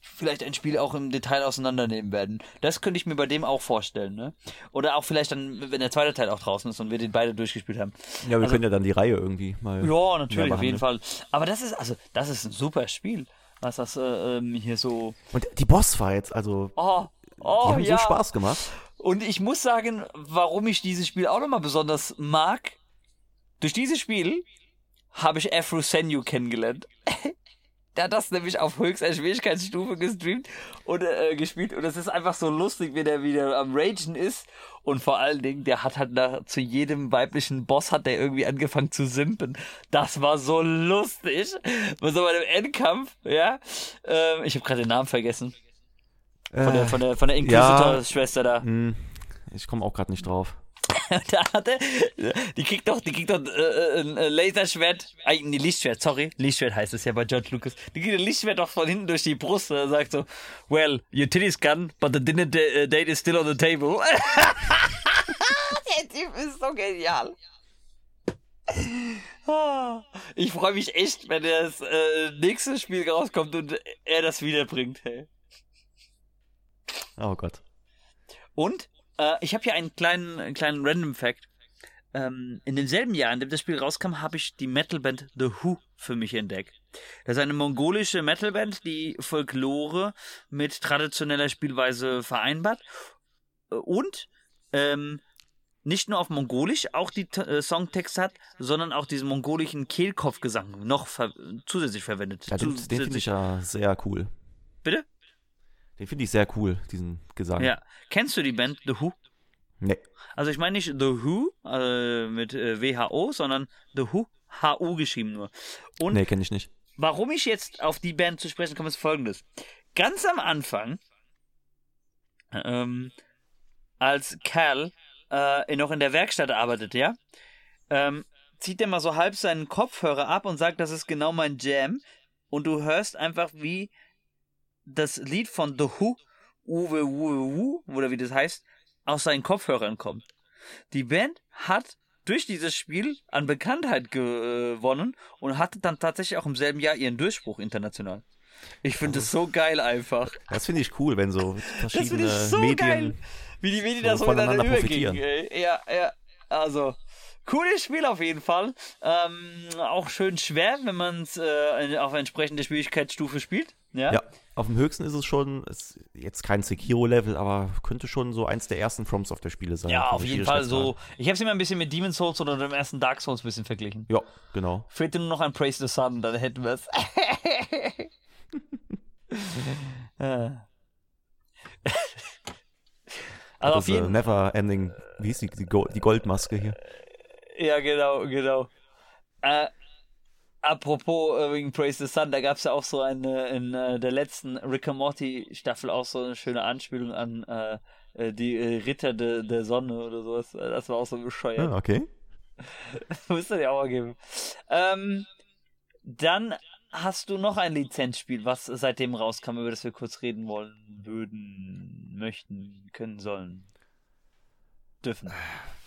vielleicht ein Spiel auch im Detail auseinandernehmen werden. Das könnte ich mir bei dem auch vorstellen, ne? Oder auch vielleicht dann, wenn der zweite Teil auch draußen ist und wir den beide durchgespielt haben. ja, wir also- können ja dann die Reihe irgendwie mal. Ja, natürlich, auf jeden behandeln. Fall. Aber das ist, also, das ist ein super Spiel. Was das äh, ähm, hier so. Und die Bossfights, also, Oh, die oh haben ja. so Spaß gemacht. Und ich muss sagen, warum ich dieses Spiel auch nochmal besonders mag. Durch dieses Spiel habe ich Afro Senyu kennengelernt. (laughs) Der hat das nämlich auf höchster Schwierigkeitsstufe gestreamt und äh, gespielt. Und es ist einfach so lustig, wie der wieder am Ragen ist. Und vor allen Dingen, der hat halt nach, zu jedem weiblichen Boss hat der irgendwie angefangen zu simpen. Das war so lustig. Bei so einem Endkampf, ja. Ähm, ich habe gerade den Namen vergessen. Von der, von der, von der Inquisitor-Schwester da. Hm, ich komme auch gerade nicht drauf. (laughs) da hat er, die kriegt doch, die kriegt doch äh, ein äh, Laserschwert, äh, nee, Lichtschwert, sorry, Lichtschwert heißt es ja bei George Lucas. Die kriegt ein Lichtschwert doch von hinten durch die Brust und er sagt so, well, your titty's gone, but the dinner äh, date is still on the table. (laughs) Der Typ ist so genial. (laughs) Ich freue mich echt, wenn das äh, nächste Spiel rauskommt und er das wiederbringt. Hey. Oh Gott. Und äh, ich habe hier einen kleinen, einen kleinen Random Fact. Ähm, in demselben Jahr, in dem das Spiel rauskam, habe ich die Metalband The Who für mich entdeckt. Das ist eine mongolische Metalband, die Folklore mit traditioneller Spielweise vereinbart und ähm, nicht nur auf Mongolisch auch die äh, Songtexte hat, sondern auch diesen mongolischen Kehlkopfgesang noch ver zusätzlich verwendet. Ja, den den finde ich ja sehr cool. Bitte? Den finde ich sehr cool, diesen Gesang. Ja. Kennst du die Band The Who? Nee. Also ich meine nicht The Who äh, mit äh, WHO, sondern The Who, HU geschrieben nur. Und Nee, kenne ich nicht. warum ich jetzt auf die Band zu sprechen komme, ist folgendes. Ganz am Anfang, ähm, als Cal äh, noch in der Werkstatt arbeitet, ja, ähm, zieht er mal so halb seinen Kopfhörer ab und sagt, das ist genau mein Jam. Und du hörst einfach, wie das Lied von The Who, Uwe Uwe Wu, oder wie das heißt, aus seinen Kopfhörern kommt. Die Band hat durch dieses Spiel an Bekanntheit gewonnen und hatte dann tatsächlich auch im selben Jahr ihren Durchbruch international. Ich finde es so geil einfach. Das finde ich cool, wenn so Das verschiedene finde ich so Medien. geil. Wie die Medien so da so voneinander profitieren. Ja, ja. Also, cooles Spiel auf jeden Fall. Ähm, auch schön schwer, wenn man es äh, auf entsprechende Schwierigkeitsstufe spielt. Ja. Ja, auf dem höchsten ist es schon, ist jetzt kein Sekiro-Level, aber könnte schon so eins der ersten From Software-Spiele sein. Ja, auf der jeden Fall so. Ich habe es immer ein bisschen mit Demon's Souls oder dem ersten Dark Souls ein bisschen verglichen. Ja, genau. Fehlte nur noch ein Praise the Sun, dann hätten wir es. (laughs) (laughs) also auf äh, jeden Never Ending, wie hieß die, die, Go die Goldmaske hier? Ja, genau, genau. Äh, apropos äh, wegen Praise the Sun, da gab es ja auch so eine, in äh, der letzten Rick and Morty Staffel auch so eine schöne Anspielung an äh, äh, die äh, Ritter de, der Sonne oder sowas. Äh, Das war auch so bescheuert. (laughs) Ja, okay. Müsst ihr dir auch mal geben. Ähm, dann hast du noch ein Lizenzspiel, was seitdem rauskam, über das wir kurz reden wollen, würden, möchten, können, sollen, dürfen. (sighs)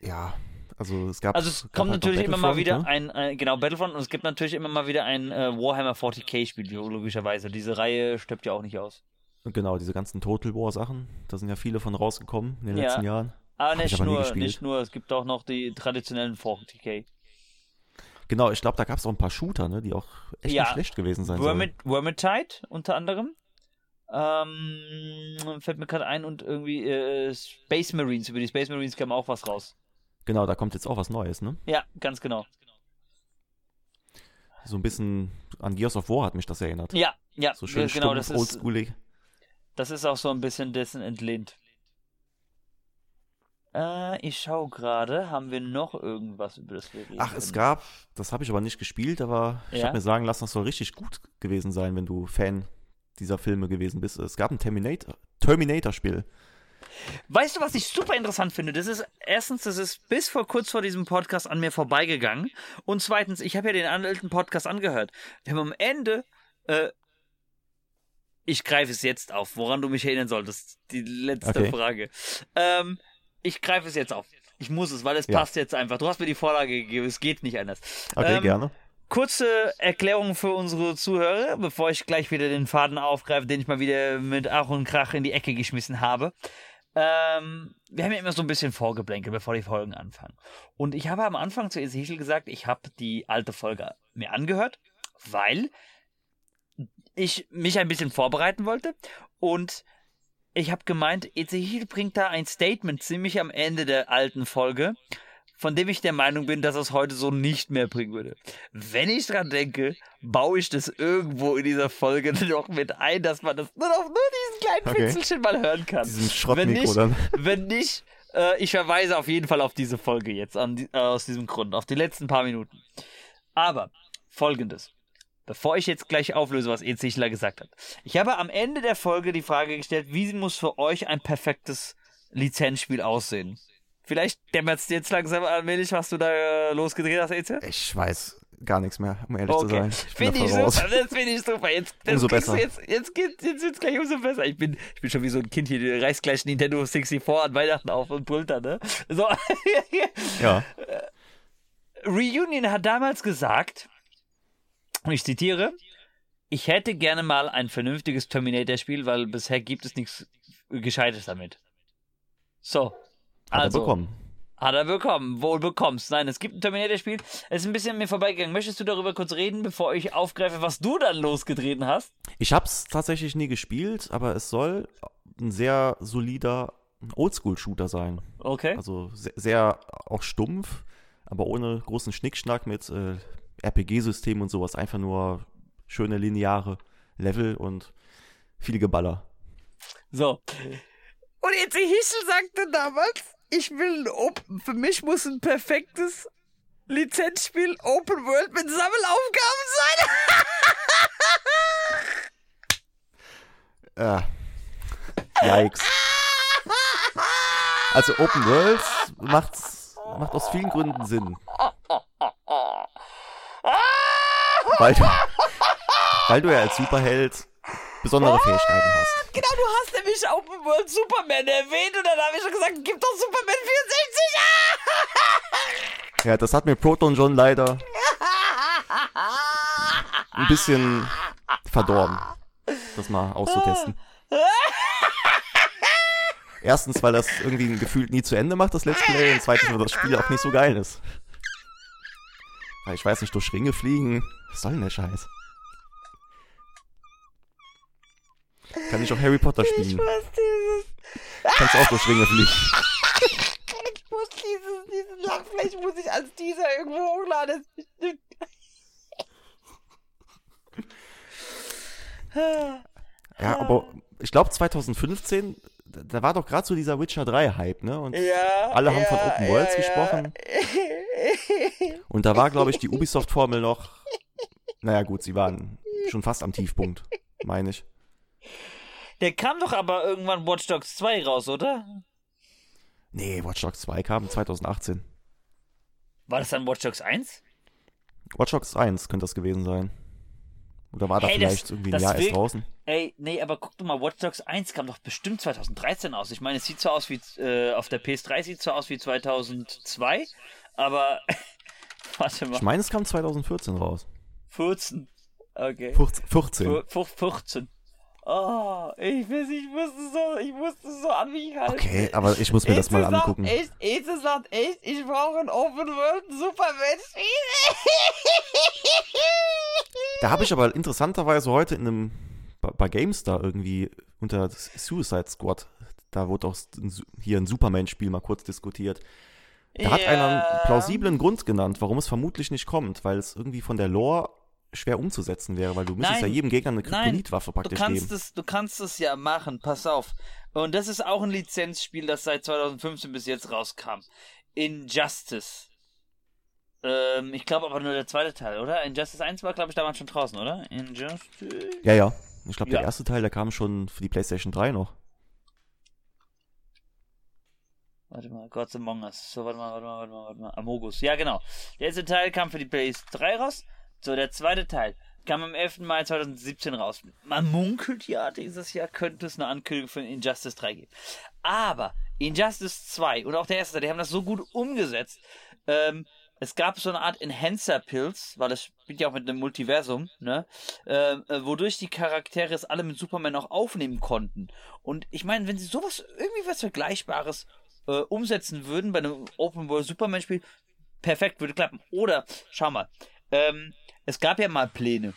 Ja, also es gab. Also es kommt halt natürlich immer mal wieder ne? ein, äh, genau, Battlefront und es gibt natürlich immer mal wieder ein äh, Warhammer 40k-Spiel, logischerweise. Diese Reihe stirbt ja auch nicht aus. Genau, diese ganzen Total War Sachen, da sind ja viele von rausgekommen in den Ja. letzten Jahren. Aber Hab ich nicht aber nur, nicht nur, es gibt auch noch die traditionellen 40k. Genau, ich glaube, da gab es auch ein paar Shooter, ne, die auch echt Ja. nicht schlecht gewesen sein sollen. Wormit, Wormintide unter anderem. Ähm, fällt mir gerade ein und irgendwie äh, Space Marines, über die Space Marines kam auch was raus. Genau, da kommt jetzt auch was Neues, ne? Ja, ganz genau. So ein bisschen an Gears of War hat mich das erinnert. Ja, ja, So schön genau, stumpf, das ist, oldschoolig. das ist auch so ein bisschen dessen entlehnt. Äh, ich schau gerade, haben wir noch irgendwas, über das wir reden? Ach, es gab, das habe ich aber nicht gespielt, aber ich Ja? habe mir sagen lassen, das soll richtig gut gewesen sein, wenn du Fan dieser Filme gewesen bist. Es gab ein Terminator, Terminator-Spiel. Weißt du, was ich super interessant finde? Das ist erstens, das ist bis vor kurz vor diesem Podcast an mir vorbeigegangen. Und zweitens, ich habe ja den alten Podcast angehört. Wir haben am Ende äh, ich greife es jetzt auf, woran du mich erinnern solltest. Die letzte okay. Frage. Ähm, ich greife es jetzt auf. Ich muss es, weil es ja. passt jetzt einfach. Du hast mir die Vorlage gegeben, es geht nicht anders. Okay, ähm, gerne. Kurze Erklärung für unsere Zuhörer, bevor ich gleich wieder den Faden aufgreife, den ich mal wieder mit Ach und Krach in die Ecke geschmissen habe. Ähm, wir haben ja immer so ein bisschen Vorgeblänke, bevor die Folgen anfangen. Und ich habe am Anfang zu Ezekiel gesagt, ich habe die alte Folge mir angehört, weil ich mich ein bisschen vorbereiten wollte und ich habe gemeint, Ezekiel bringt da ein Statement ziemlich am Ende der alten Folge, von dem ich der Meinung bin, dass es heute so nicht mehr bringen würde. Wenn ich dran denke, baue ich das irgendwo in dieser Folge (laughs) noch mit ein, dass man das nur noch nur diesen kleinen okay. Pitzelchen mal hören kann. Diesen wenn nicht, dann. (laughs) Wenn nicht, äh, ich verweise auf jeden Fall auf diese Folge jetzt, an, äh, aus diesem Grund, auf die letzten paar Minuten. Aber, folgendes bevor ich jetzt gleich auflöse, was Ezichler gesagt hat. Ich habe am Ende der Folge die Frage gestellt, wie muss für euch ein perfektes Lizenzspiel aussehen? Vielleicht dämmert es jetzt langsam allmählich, was du da äh, losgedreht hast, Eze? Ich weiß gar nichts mehr, um ehrlich okay. zu sein. Finde ich, super, das finde ich super. Jetzt, (laughs) umso besser. Jetzt, jetzt, jetzt, jetzt wird es gleich umso besser. Ich bin, ich bin schon wie so ein Kind hier, der reißt gleich Nintendo 64 an Weihnachten auf und brüllt da, ne? So. (laughs) ja. Reunion hat damals gesagt, und ich zitiere, ich hätte gerne mal ein vernünftiges Terminator-Spiel, weil bisher gibt es nichts Gescheites damit. So. Hat also, er bekommen. Hat er bekommen. Wohl bekommst. Nein, es gibt ein Terminator-Spiel. Es ist ein bisschen an mir vorbeigegangen. Möchtest du darüber kurz reden, bevor ich aufgreife, was du dann losgetreten hast? Ich habe es tatsächlich nie gespielt, aber es soll ein sehr solider Oldschool-Shooter sein. Okay. Also sehr, sehr, auch stumpf, aber ohne großen Schnickschnack mit äh, RPG-System und sowas. Einfach nur schöne lineare Level und viele Geballer. So. Und jetzt die Hischel sagte damals, ich will ein Open, für mich muss ein perfektes Lizenzspiel Open World mit Sammelaufgaben sein. äh. Yikes. Also Open World macht, macht aus vielen Gründen Sinn. weil, du, weil du ja als Superheld besondere Fähigkeiten hast. Genau, du hast nämlich Open World Superman erwähnt und dann habe ich schon gesagt, gib doch Superman 64! (laughs) ja, das hat mir Proton John leider ein bisschen verdorben, das mal auszutesten. Erstens, weil das irgendwie gefühlt nie zu Ende macht, das Let's Play, und zweitens, weil das Spiel auch nicht so geil ist. Weil ich weiß nicht, durch Ringe fliegen, was soll denn der Scheiß? Kann ich auch Harry Potter spielen? Ich muss dieses. Kannst auch durch Ringe fliegen. ich muss dieses, diesen Lachfläche muss ich als dieser irgendwo hochladen. (laughs) ja, aber ich glaube 2015, da war doch gerade so dieser Witcher 3 Hype, ne? Und ja, alle haben ja, von Open Worlds ja, gesprochen. (laughs) Und da war, glaube ich, die Ubisoft-Formel noch naja, gut, sie waren schon fast am Tiefpunkt, meine ich. Der kam doch aber irgendwann Watch Dogs 2 raus, oder? Nee, Watch Dogs 2 kam 2018. War das dann Watch Dogs 1? Watch Dogs 1 könnte das gewesen sein. Oder war da hey, vielleicht das, irgendwie ein Jahr erst draußen? Ey, nee, aber guck doch mal, Watch Dogs 1 kam doch bestimmt 2013 aus. Ich meine, es sieht so aus wie, äh, auf der PS3 sieht so aus wie 2002, aber, (laughs) warte mal. Ich meine, es kam 2014 raus. 14. Okay. 14. 14. Oh, ich weiß, ich musste so, ich musste so an mich halten. Okay, aber ich muss mir das mal sagt, angucken. Echt, Eze sagt echt, ich brauche ein Open World Superman Da habe ich aber interessanterweise heute in einem, bei GameStar irgendwie unter Suicide Squad, da wurde auch hier ein Superman-Spiel mal kurz diskutiert. Da ja. hat einer einen plausiblen Grund genannt, warum es vermutlich nicht kommt, weil es irgendwie von der Lore schwer umzusetzen wäre, weil du müsstest nein, ja jedem Gegner eine Kryptonitwaffe praktisch du kannst geben. Es, du kannst es ja machen, pass auf. Und das ist auch ein Lizenzspiel, das seit 2015 bis jetzt rauskam. Injustice. Ähm, ich glaube aber nur der zweite Teil, oder? Injustice 1 war, glaube ich, damals schon draußen, oder? Injustice. Ja, ja. Ich glaube, der ja. erste Teil, der kam schon für die PlayStation 3 noch. Warte mal, Gods Among Us. So, warte mal, warte mal, warte mal, warte mal. Amogus. Ja, genau. Der erste Teil kam für die PS3 raus. So, der zweite Teil kam am 11. Mai 2017 raus. Man munkelt ja, dieses Jahr könnte es eine Ankündigung für Injustice 3 geben. Aber Injustice 2 und auch der erste, die haben das so gut umgesetzt. Ähm, es gab so eine Art Enhancer-Pills, weil das spielt ja auch mit einem Multiversum, ne? Ähm, äh, wodurch die Charaktere es alle mit Superman auch aufnehmen konnten. Und ich meine, wenn sie sowas, irgendwie was Vergleichbares äh, umsetzen würden bei einem Open World Superman Spiel, perfekt, würde klappen. Oder, schau mal, ähm, es gab ja mal Pläne,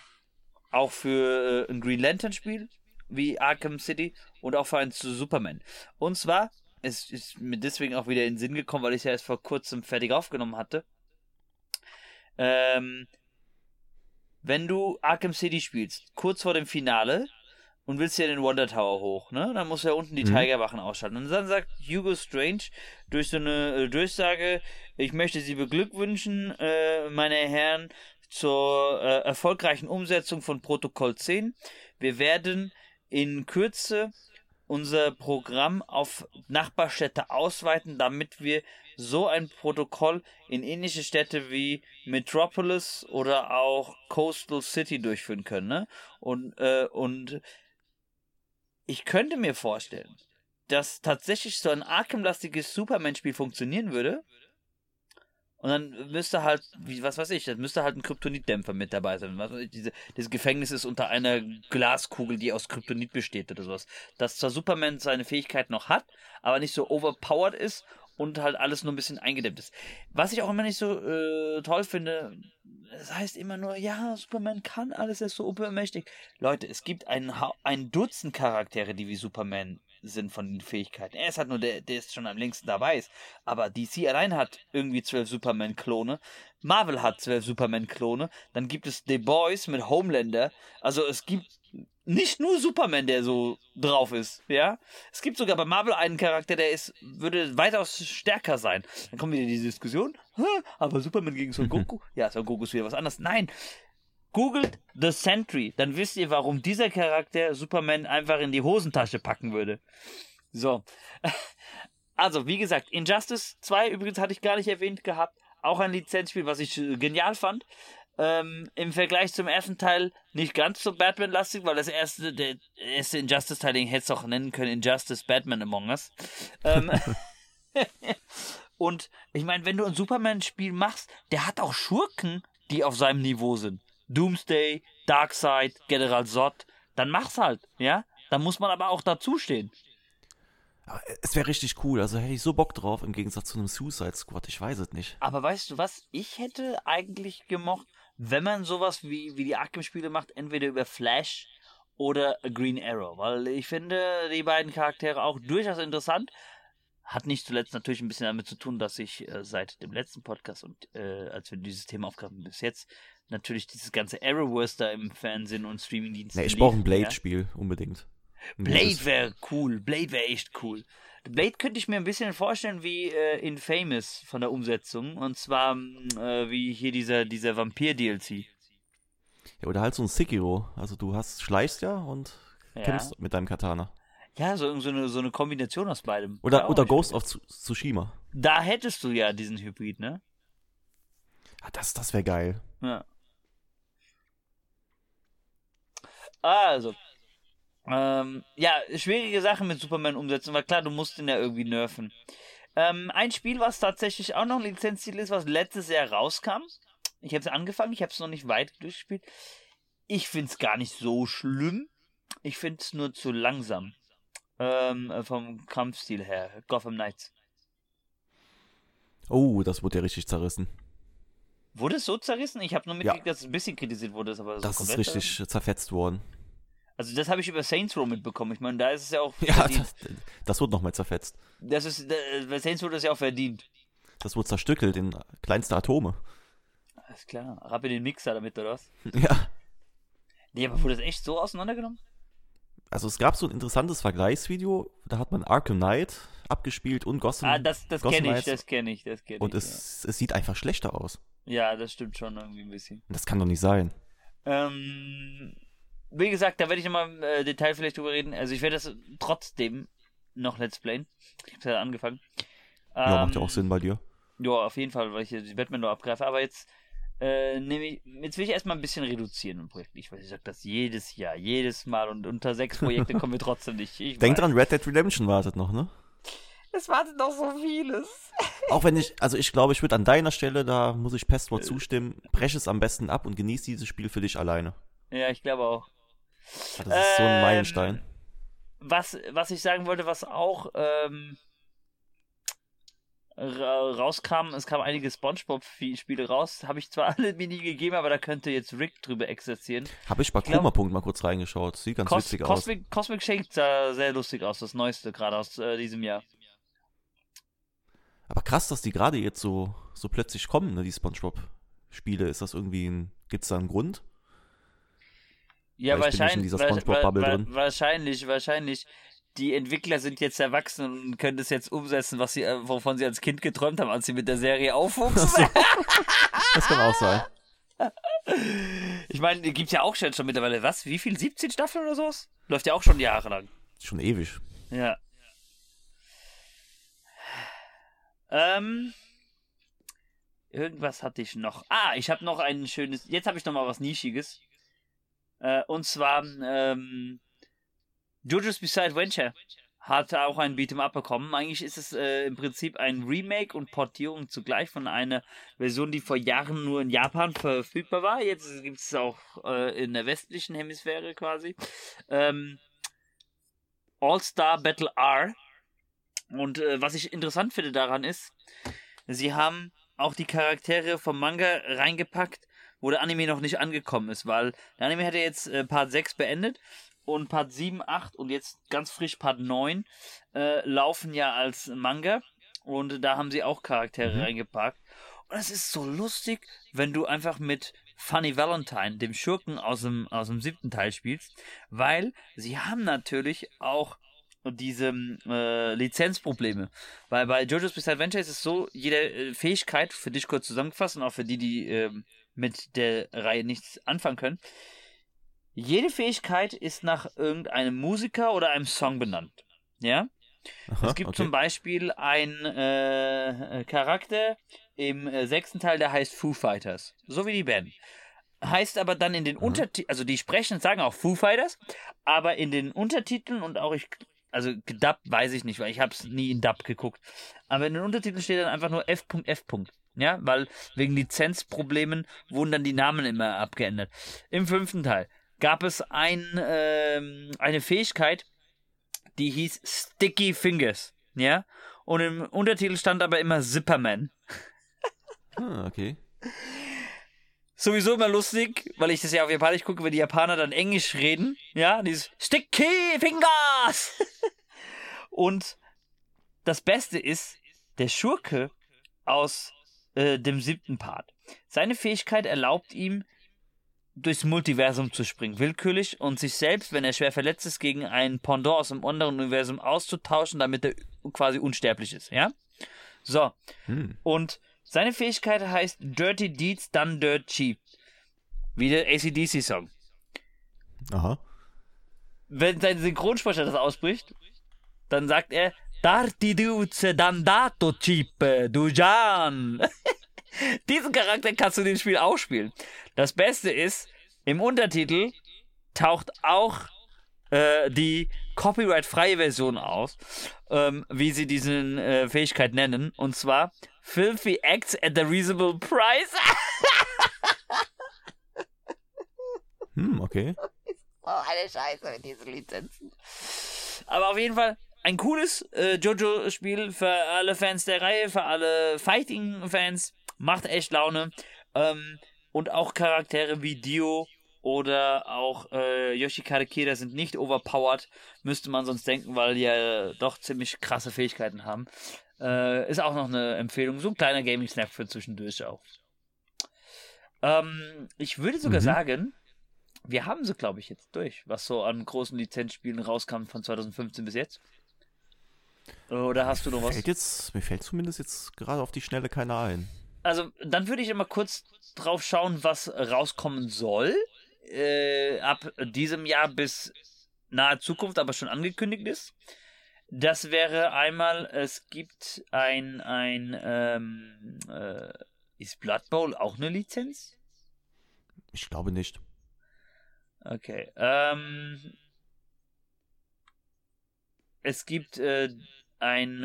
auch für äh, ein Green Lantern Spiel, wie Arkham City und auch für ein Superman. Und zwar, es ist mir deswegen auch wieder in den Sinn gekommen, weil ich es ja erst vor kurzem fertig aufgenommen hatte. Ähm, wenn du Arkham City spielst, kurz vor dem Finale, und willst ja den Wonder Tower hoch, ne? Dann musst du ja unten die mhm. Tigerwachen ausschalten. Und dann sagt Hugo Strange durch so eine äh, Durchsage, ich möchte Sie beglückwünschen, äh, meine Herren, zur äh, erfolgreichen Umsetzung von Protokoll 10. Wir werden in Kürze unser Programm auf Nachbarstädte ausweiten, damit wir so ein Protokoll in ähnliche Städte wie Metropolis oder auch Coastal City durchführen können. Ne? Und, äh, und ich könnte mir vorstellen, dass tatsächlich so ein Arkham-lastiges Superman-Spiel funktionieren würde. Und dann müsste halt, wie, was weiß ich, das müsste halt ein Kryptonitdämpfer mit dabei sein. Was ich, diese, dieses Gefängnis ist unter einer Glaskugel, die aus Kryptonit besteht oder sowas. Dass zwar Superman seine Fähigkeit noch hat, aber nicht so overpowered ist und halt alles nur ein bisschen eingedämmt ist. Was ich auch immer nicht so äh, toll finde, es heißt immer nur, ja, Superman kann alles, er ist so übermächtig. Leute, es gibt ein, ein Dutzend Charaktere, die wie Superman sind von den Fähigkeiten. Er ist halt nur der, der ist schon am längsten dabei ist. Aber DC allein hat irgendwie zwölf Superman-Klone. Marvel hat zwölf Superman-Klone. Dann gibt es The Boys mit Homelander. Also es gibt nicht nur Superman, der so drauf ist, ja. Es gibt sogar bei Marvel einen Charakter, der ist, würde weitaus stärker sein. Dann kommt wieder diese Diskussion, aber Superman gegen Son Goku? (laughs) ja, Son Goku ist wieder was anderes. Nein. Googelt The Sentry, dann wisst ihr, warum dieser Charakter Superman einfach in die Hosentasche packen würde. So. (laughs) Also, wie gesagt, Injustice 2 übrigens hatte ich gar nicht erwähnt gehabt. Auch ein Lizenzspiel, was ich genial fand. Ähm, Im Vergleich zum ersten Teil nicht ganz so Batman-lastig, weil das erste, der erste Injustice-Teil, den hätte es auch nennen können, Injustice Batman Among Us. Ähm, (laughs) und ich meine, wenn du ein Superman-Spiel machst, der hat auch Schurken, die auf seinem Niveau sind. Doomsday, Darkseid, General Zod, dann mach's halt, ja? Dann muss man aber auch dazustehen. Es wäre richtig cool, also hätte ich so Bock drauf, im Gegensatz zu einem Suicide Squad, ich weiß es nicht. Aber weißt du was, ich hätte eigentlich gemocht, wenn man sowas wie, wie die Arkham-Spiele macht, entweder über Flash oder Green Arrow, weil ich finde die beiden Charaktere auch durchaus interessant. Hat nicht zuletzt natürlich ein bisschen damit zu tun, dass ich äh, seit dem letzten Podcast und äh, als wir dieses Thema aufgreifen bis jetzt natürlich dieses ganze Arrowverse da im Fernsehen und Streamingdiensten. Nee, ich brauche ein Blade-Spiel, ja? unbedingt. Blade wäre cool. Blade wäre echt cool. Blade könnte ich mir ein bisschen vorstellen wie äh, Infamous von der Umsetzung. Und zwar äh, wie hier dieser, dieser Vampir-DLC. Ja, oder halt so ein Sekiro. Also du hast, schleichst ja und ja. kämpfst mit deinem Katana. Ja, so, so, eine, so eine Kombination aus beidem. Oder, oder Ghost of Tsushima. Da hättest du ja diesen Hybrid, ne? Ja, das, das wäre geil. Ja. Also, ähm, ja, schwierige Sachen mit Superman umsetzen, weil klar, du musst ihn ja irgendwie nerven. Ähm, ein Spiel, was tatsächlich auch noch ein Lizenzziel ist, was letztes Jahr rauskam. Ich habe es angefangen, ich habe es noch nicht weit durchgespielt. Ich finde es gar nicht so schlimm. Ich finde es nur zu langsam. Ähm, vom Kampfstil her. Gotham Knights. Oh, das wurde ja richtig zerrissen. Wurde es so zerrissen? Ich habe nur mitgekriegt, ja. dass es ein bisschen kritisiert wurde. Aber das ist richtig zerfetzt worden. Also das habe ich über Saints Row mitbekommen. Ich meine, da ist es ja auch Ja, das, das wird nochmal zerfetzt. Das ist, bei Saints Row das ja auch verdient. Das wurde zerstückelt in kleinste Atome. Alles klar. Rapp in den Mixer damit, oder was? (laughs) Ja. Nee, aber wurde das echt so auseinandergenommen? Also es gab so ein interessantes Vergleichsvideo, da hat man Arkham Knight abgespielt und Gotham. Ah, das, das kenne ich, das kenne ich, das kenne ich. Und es, ja. es sieht einfach schlechter aus. Ja, das stimmt schon irgendwie ein bisschen. Das kann doch nicht sein. Ähm, wie gesagt, da werde ich nochmal im äh, Detail vielleicht drüber reden. Also ich werde das trotzdem noch Let's Playen. Ich habe ja angefangen. Ja, ähm, macht ja auch ähm, Sinn bei dir. Ja, auf jeden Fall, weil ich hier die Batman nur abgreife. Aber jetzt äh, ich, jetzt will ich erstmal ein bisschen reduzieren im Projekt. Ich weiß, ich sag das jedes Jahr, jedes Mal und unter sechs Projekte kommen wir trotzdem nicht. Ich Denk dran, Red Dead Redemption wartet noch, ne? Es wartet noch so vieles. (laughs) Auch wenn ich, also ich glaube, ich würde an deiner Stelle, da muss ich Pestwort zustimmen, breche es am besten ab und genieße dieses Spiel für dich alleine. Ja, ich glaube auch. Das ist ähm, so ein ähm, Meilenstein. Was, was ich sagen wollte, was auch ähm, rauskam, es kamen einige Spongebob-Spiele raus. Habe ich zwar (laughs) alle mir nie gegeben, aber da könnte jetzt Rick drüber exerzieren. Habe ich bei Koma-Punkt mal kurz reingeschaut. Sieht ganz Cos witzig Cosmic, aus. Cosmic Shake sah sehr lustig aus, das neueste gerade aus äh, diesem Jahr. Aber krass, dass die gerade jetzt so, so plötzlich kommen, ne, die Spongebob-Spiele. Ist das irgendwie ein, gibt's da einen Grund? Ja, wahrscheinlich, wahrscheinlich, wahrscheinlich. Die Entwickler sind jetzt erwachsen und können das jetzt umsetzen, was sie, äh, wovon sie als Kind geträumt haben, als sie mit der Serie aufwuchsen. Das kann auch sein. Ich meine, gibt es ja auch schon, schon mittlerweile, was? Wie viel? 17 Staffeln oder sowas? Läuft ja auch schon jahrelang. Schon ewig. Ja. Ähm. Irgendwas hatte ich noch. Ah, ich habe noch ein schönes. Jetzt habe ich noch mal was Nischiges. Äh, und zwar ähm, JoJo's Beside Venture hat auch ein Beat'em Up bekommen. Eigentlich ist es äh, im Prinzip ein Remake und Portierung zugleich von einer Version, die vor Jahren nur in Japan verfügbar war. Jetzt gibt es auch äh, in der westlichen Hemisphäre quasi. Ähm, All-Star Battle R. Und äh, was ich interessant finde daran ist, sie haben auch die Charaktere vom Manga reingepackt, wo der Anime noch nicht angekommen ist, weil der Anime hat ja jetzt äh, Part 6 beendet und Part 7, 8 und jetzt ganz frisch Part 9 äh, laufen ja als Manga und da haben sie auch Charaktere mhm. reingepackt. Und es ist so lustig, wenn du einfach mit Funny Valentine, dem Schurken aus dem, aus dem siebten Teil spielst, weil sie haben natürlich auch diese äh, Lizenzprobleme. Weil bei JoJo's Bizarre Adventure ist es so, jede äh, Fähigkeit, für dich kurz zusammengefasst und auch für die, die äh, mit der Reihe nichts anfangen können. Jede Fähigkeit ist nach irgendeinem Musiker oder einem Song benannt. Ja? Aha, es gibt okay. zum Beispiel einen äh, Charakter im äh, sechsten Teil, der heißt Foo Fighters. So wie die Band. Heißt aber dann in den mhm. Untertiteln, also die sprechen und sagen auch Foo Fighters, aber in den Untertiteln und auch ich, also gedubbt weiß ich nicht, weil ich habe es nie in Dub geguckt. Aber in den Untertiteln steht dann einfach nur F.F. Ja, weil wegen Lizenzproblemen wurden dann die Namen immer abgeändert. Im fünften Teil gab es ein, ähm, eine Fähigkeit, die hieß Sticky Fingers. Ja, und im Untertitel stand aber immer Zipperman. Ah, okay. Sowieso immer lustig, weil ich das ja auf Japanisch gucke, wenn die Japaner dann Englisch reden. Ja, dieses Sticky Fingers! (laughs) und das Beste ist, der Schurke aus äh, dem siebten Part. Seine Fähigkeit erlaubt ihm, durchs Multiversum zu springen, willkürlich und sich selbst, wenn er schwer verletzt ist, gegen einen Pendant aus einem anderen Universum auszutauschen, damit er quasi unsterblich ist, ja? So. Hm. Und seine Fähigkeit heißt Dirty Deeds Done Dirt Cheap. Wie der ACDC-Song. Aha. Wenn sein Synchronsprecher das ausbricht, dann sagt er, Darti duce dandato cipe, du Jan. (laughs) Diesen Charakter kannst du in dem Spiel auch spielen. Das Beste ist, im Untertitel taucht auch äh, die copyright-freie Version aus, ähm, wie sie diesen äh, Fähigkeit nennen, und zwar Filthy Acts at a Reasonable Price. (laughs) hm, okay. (laughs) Oh, eine Scheiße mit diesen Lizenzen. Aber auf jeden Fall, ein cooles äh, Jojo-Spiel für alle Fans der Reihe, für alle Fighting-Fans. Macht echt Laune. Ähm, und auch Charaktere wie Dio oder auch äh, Yoshikare Kida sind nicht overpowered, müsste man sonst denken, weil die ja doch ziemlich krasse Fähigkeiten haben. Äh, ist auch noch eine Empfehlung. So ein kleiner Gaming-Snap für zwischendurch auch. Ähm, ich würde sogar mhm. sagen, wir haben sie, glaube ich, jetzt durch, was so an großen Lizenzspielen rauskam von 2015 bis jetzt. Oder hast du noch was? Fällt jetzt, mir fällt zumindest jetzt gerade auf die Schnelle keiner ein. Also, dann würde ich immer kurz drauf schauen, was rauskommen soll. Äh, ab diesem Jahr bis nahe Zukunft, aber schon angekündigt ist. Das wäre einmal, es gibt ein, ein, ähm, äh, Ist Blood Bowl auch eine Lizenz? Ich glaube nicht. Okay. Ähm, es gibt äh, ein,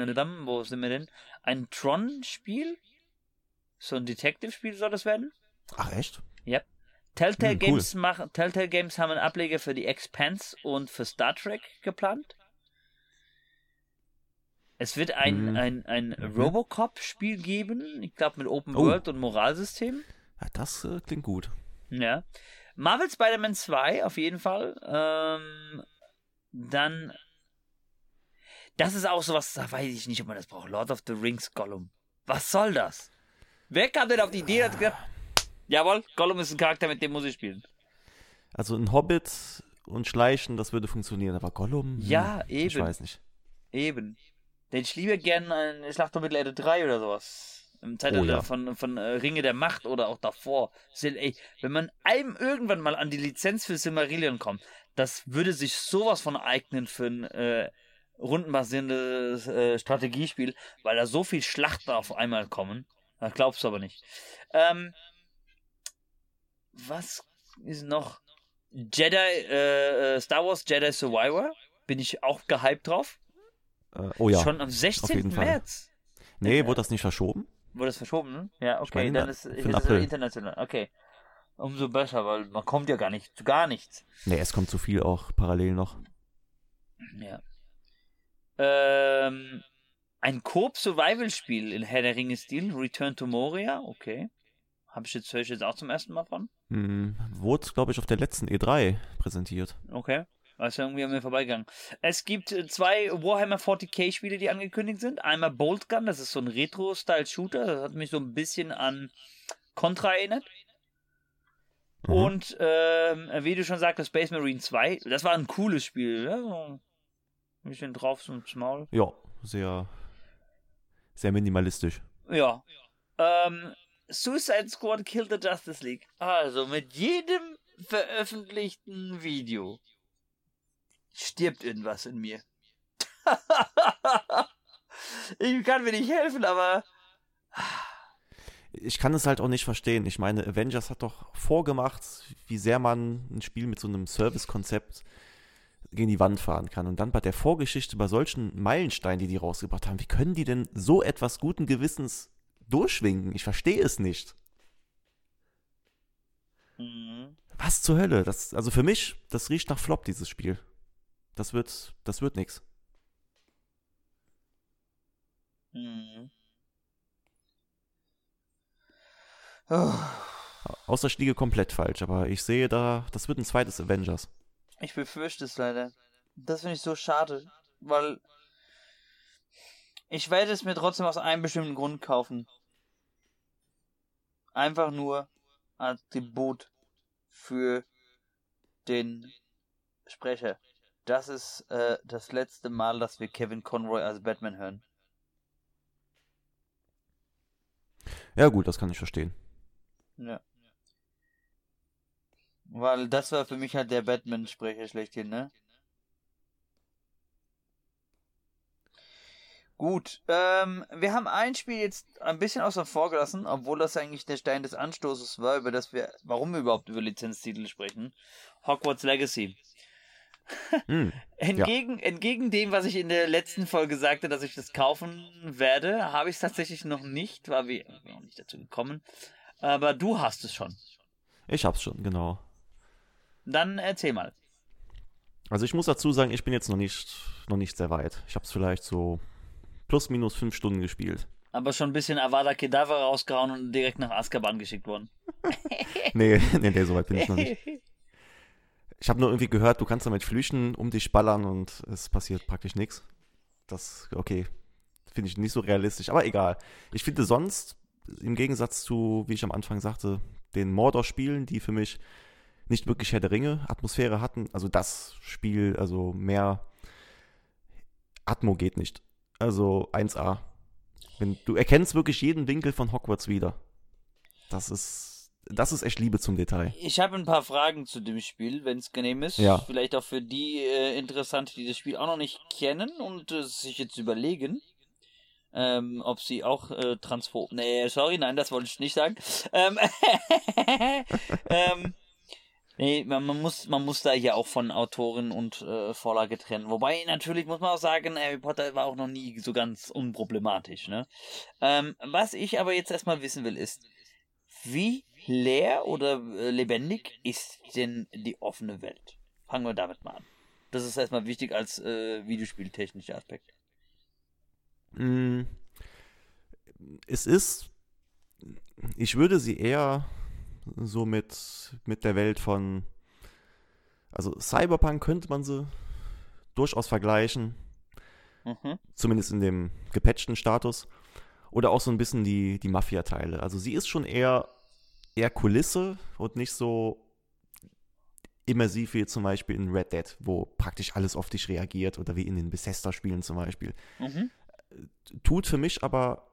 wo sind wir denn? Ein Tron-Spiel? So ein Detective-Spiel soll das werden? Ach echt? Ja. Yep. Telltale, hm, Games cool. machen, Telltale Games haben einen Ableger für die Expanse und für Star Trek geplant. Es wird ein, hm. ein, ein mhm. Robocop-Spiel geben, ich glaube mit Open oh. World und Moralsystem. Ja, das äh, klingt gut. Ja. Marvel Spider-Man 2 auf jeden Fall. Ähm, dann. Das ist auch sowas, da weiß ich nicht, ob man das braucht. Lord of the Rings Gollum. Was soll das? Wer kam denn auf die Idee, hat gesagt, jawohl, Gollum ist ein Charakter, mit dem muss ich spielen. Also ein Hobbit und Schleichen, das würde funktionieren, aber Gollum? Ja, hm, eben. Ich weiß nicht. Eben. Denn ich liebe gerne eine Schlacht um Mittelerde 3 oder sowas. Im Zeitalter oh, ja. von, von äh, Ringe der Macht oder auch davor. Ey, wenn man einem irgendwann mal an die Lizenz für Silmarillion kommt, das würde sich sowas von eignen für ein äh, rundenbasierendes äh, Strategiespiel, weil da so viel Schlachten auf einmal kommen. Das glaubst du aber nicht. Ähm, was ist noch? Jedi, äh, äh Star Wars Jedi Survivor. Bin ich auch gehypt drauf. Äh, oh ja. Schon am 16. März. Nee, wurde das nicht verschoben? Wurde das verschoben, ne? Ja, okay, meine, dann ist, ist es international. Okay. Umso besser, weil man kommt ja gar nicht zu gar nichts. Nee, es kommt zu viel auch parallel noch. Ja. Ähm, ein Coop-Survival-Spiel in Herr der Ringe-Stil, Return to Moria, okay. Habe ich jetzt, höre ich jetzt auch zum ersten Mal von. Hm, wurde, glaube ich, auf der letzten E3 präsentiert. Okay. Was irgendwie an mir vorbeigegangen. Es gibt äh, zwei Warhammer 40k Spiele, die angekündigt sind. Einmal Boltgun, das ist so ein Retro-Style-Shooter. Das hat mich so ein bisschen an Contra erinnert. Mhm. Und ähm, wie du schon sagtest, Space Marine 2, das war ein cooles Spiel. Ja? ein bisschen drauf zum Maul. Ja, sehr, sehr minimalistisch. Ja. Ähm, Suicide Squad Kill the Justice League. Also mit jedem veröffentlichten Video stirbt irgendwas in mir. (laughs) ich kann mir nicht helfen, aber. Ich kann es halt auch nicht verstehen. Ich meine, Avengers hat doch vorgemacht, wie sehr man ein Spiel mit so einem Service-Konzept gegen die Wand fahren kann. Und dann bei der Vorgeschichte, bei solchen Meilensteinen, die die rausgebracht haben, wie können die denn so etwas guten Gewissens durchwinken? Ich verstehe es nicht. Mhm. Was zur Hölle? Das, also für mich, das riecht nach Flop, dieses Spiel. Das wird, das wird nix. Hm. Oh. Außer ich liege komplett falsch, aber ich sehe da, das wird ein zweites Avengers. Ich befürchte es leider. Das finde ich so schade, weil ich werde es mir trotzdem aus einem bestimmten Grund kaufen. Einfach nur als Tribut für den Sprecher. Das ist äh, das letzte Mal, dass wir Kevin Conroy als Batman hören. Ja, gut, das kann ich verstehen. Ja. Weil das war für mich halt der Batman-Sprecher schlechthin, ne? Gut, ähm, wir haben ein Spiel jetzt ein bisschen außer vor gelassen, obwohl das eigentlich der Stein des Anstoßes war, über das wir, warum wir überhaupt über Lizenztitel sprechen. Hogwarts Legacy. (laughs) Hm, entgegen, ja. entgegen dem, was ich in der letzten Folge sagte, dass ich das kaufen werde, habe ich es tatsächlich noch nicht, war wir noch nicht dazu gekommen. Aber du hast es schon. Ich hab's schon, genau. Dann erzähl mal. Also ich muss dazu sagen, ich bin jetzt noch nicht, noch nicht sehr weit. Ich hab's vielleicht so plus minus fünf Stunden gespielt. Aber schon ein bisschen Avada Kedavra rausgehauen und direkt nach Azkaban geschickt worden. (laughs) nee, nee, nee, so weit bin ich noch nicht. Ich habe nur irgendwie gehört, du kannst damit flüchten, um dich ballern und es passiert praktisch nichts. Das, okay, finde ich nicht so realistisch, aber egal. Ich finde sonst, im Gegensatz zu, wie ich am Anfang sagte, den Mordor-Spielen, die für mich nicht wirklich Herr der Ringe Atmosphäre hatten, also das Spiel, also mehr Atmo geht nicht. Also 1A. Wenn, du erkennst wirklich jeden Winkel von Hogwarts wieder. Das ist das ist echt Liebe zum Detail. Ich habe ein paar Fragen zu dem Spiel, wenn es genehm ist. Ja. Vielleicht auch für die äh, interessant, die das Spiel auch noch nicht kennen und äh, sich jetzt überlegen. ähm, ob sie auch äh, transphob. Nee, sorry, nein, das wollte ich nicht sagen. Ähm, (laughs) ähm, nee, man, man, muss, man muss da ja auch von Autorin und äh, Vorlage trennen. Wobei, natürlich muss man auch sagen, Harry Potter war auch noch nie so ganz unproblematisch. Ne? Ähm, was ich aber jetzt erstmal wissen will, ist, wie leer oder äh, lebendig ist denn die offene Welt? Fangen wir damit mal an. Das ist erstmal wichtig als äh, videospieltechnischer Aspekt. Mm, es ist, ich würde sie eher so mit, mit der Welt von, also Cyberpunk könnte man sie durchaus vergleichen. Mhm. Zumindest in dem gepatchten Status. Oder auch so ein bisschen die, die Mafia-Teile. Also sie ist schon eher, eher Kulisse und nicht so immersiv wie zum Beispiel in Red Dead, wo praktisch alles auf dich reagiert oder wie in den Bethesda-Spielen zum Beispiel. Mhm. Tut für mich aber,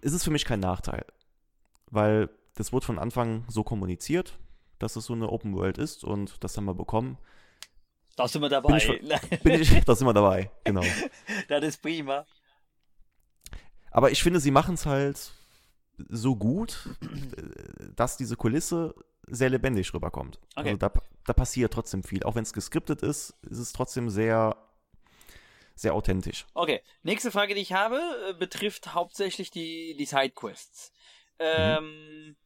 ist es für mich kein Nachteil, weil das wurde von Anfang so kommuniziert, dass es so eine Open World ist und das haben wir bekommen. Da sind wir dabei. Bin ich, bin ich, da sind wir dabei, genau. (laughs) das ist prima. Aber ich finde, sie machen es halt so gut, dass diese Kulisse sehr lebendig rüberkommt. Okay. Also da, da passiert trotzdem viel. Auch wenn es geskriptet ist, ist es trotzdem sehr, sehr authentisch. Okay, nächste Frage, die ich habe, äh, betrifft hauptsächlich die, die Sidequests. Ähm, mhm.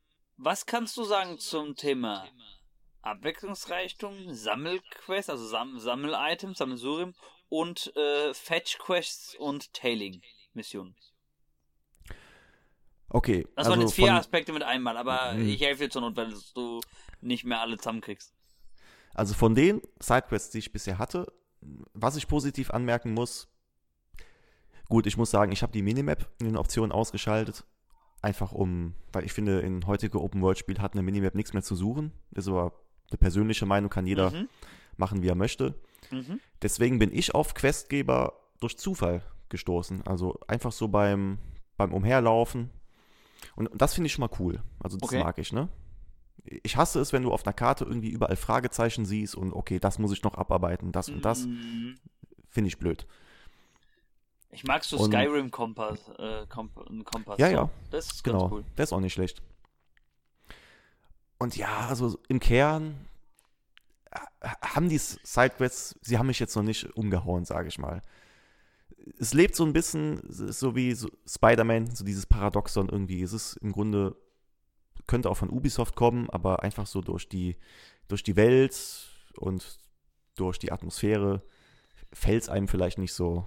Was kannst du sagen zum Thema Abwechslungsreichtum, Sammelquests, also Sam Sammel-Items, Sammelsurim und äh, Fetch-Quests und Tailing-Missionen? Okay. Das also waren jetzt vier von, Aspekte mit einmal, aber mhm. ich helfe dir zur Not, weil du nicht mehr alle zusammenkriegst. Also von den Sidequests, die ich bisher hatte, was ich positiv anmerken muss, gut, ich muss sagen, ich habe die Minimap in den Optionen ausgeschaltet, einfach um, weil ich finde, in heutige Open-World-Spiel hat eine Minimap nichts mehr zu suchen. Das ist aber eine persönliche Meinung, kann jeder mhm. machen, wie er möchte. Mhm. Deswegen bin ich auf Questgeber durch Zufall gestoßen. Also einfach so beim, beim Umherlaufen und, das finde ich schon mal cool. Also das okay. mag ich, ne? Ich hasse es, wenn du auf einer Karte irgendwie überall Fragezeichen siehst und okay, das muss ich noch abarbeiten, das und das. Mhm. Finde ich blöd. Ich mag so Skyrim-Kompass. Äh, Kompass ja, ja. Das ist genau. ganz cool. Der ist auch nicht schlecht. Und ja, also im Kern äh, haben die Sidequests, sie haben mich jetzt noch nicht umgehauen, sage ich mal es lebt so ein bisschen so wie so Spider-Man, so dieses Paradoxon irgendwie. Es ist im Grunde, könnte auch von Ubisoft kommen, aber einfach so durch die, durch die Welt und durch die Atmosphäre fällt es einem vielleicht nicht so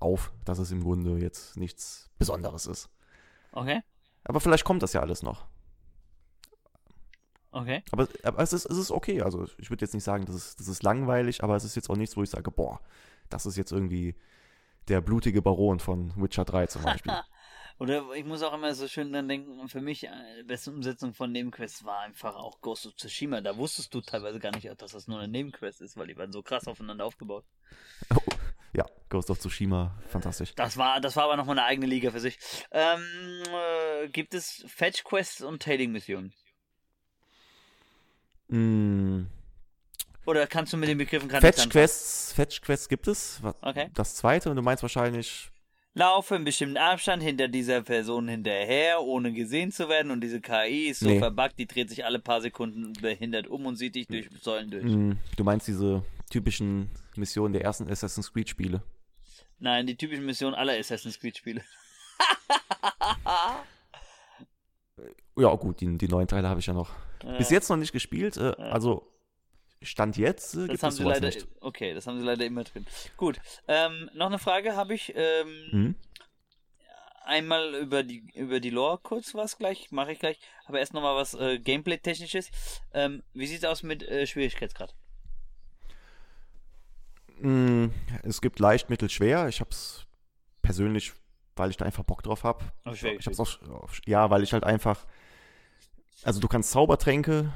auf, dass es im Grunde jetzt nichts Besonderes ist. Okay. Aber vielleicht kommt das ja alles noch. Okay. Aber, aber es, ist, es ist okay. Also ich würde jetzt nicht sagen, das ist, das ist langweilig, aber es ist jetzt auch nichts, wo ich sage, boah, das ist jetzt irgendwie der blutige Baron von Witcher 3 zum Beispiel. (laughs) Oder ich muss auch immer so schön dann denken, für mich äh, die beste Umsetzung von Nebenquests war einfach auch Ghost of Tsushima. Da wusstest du teilweise gar nicht, dass das nur eine Nebenquest ist, weil die waren so krass aufeinander aufgebaut. Oh, ja, Ghost of Tsushima, fantastisch. Das war, das war aber nochmal eine eigene Liga für sich. Ähm, äh, gibt es Fetch Quests und Tailing Missionen? Mm, oder kannst du mit den Begriffen gerade Fetch Quests, Fetch Quests gibt es. Okay. Das zweite und du meinst wahrscheinlich. Laufe in bestimmten Abstand hinter dieser Person hinterher, ohne gesehen zu werden. Und diese KI ist so nee. verbuggt, die dreht sich alle paar Sekunden behindert um und sieht dich durch Säulen durch. Mm, du meinst diese typischen Missionen der ersten Assassin's Creed Spiele? Nein, die typischen Missionen aller Assassin's Creed Spiele. (laughs) ja, gut, die, die neuen Teile habe ich ja noch. Ja. Bis jetzt noch nicht gespielt. Äh, ja. Also Stand jetzt äh, das haben sie leider, nicht. Okay, das haben sie leider immer drin. Gut, ähm, noch eine Frage habe ich. Ähm, mhm. Einmal über die über die Lore kurz was gleich, mache ich gleich. Aber erst nochmal was äh, Gameplay-technisches. Ähm, wie sieht es aus mit äh, Schwierigkeitsgrad? Mm, es gibt leicht, mittel, schwer. Ich habe es persönlich, weil ich da einfach Bock drauf habe. Ich hab's auch, ja, weil ich halt einfach, also du kannst Zaubertränke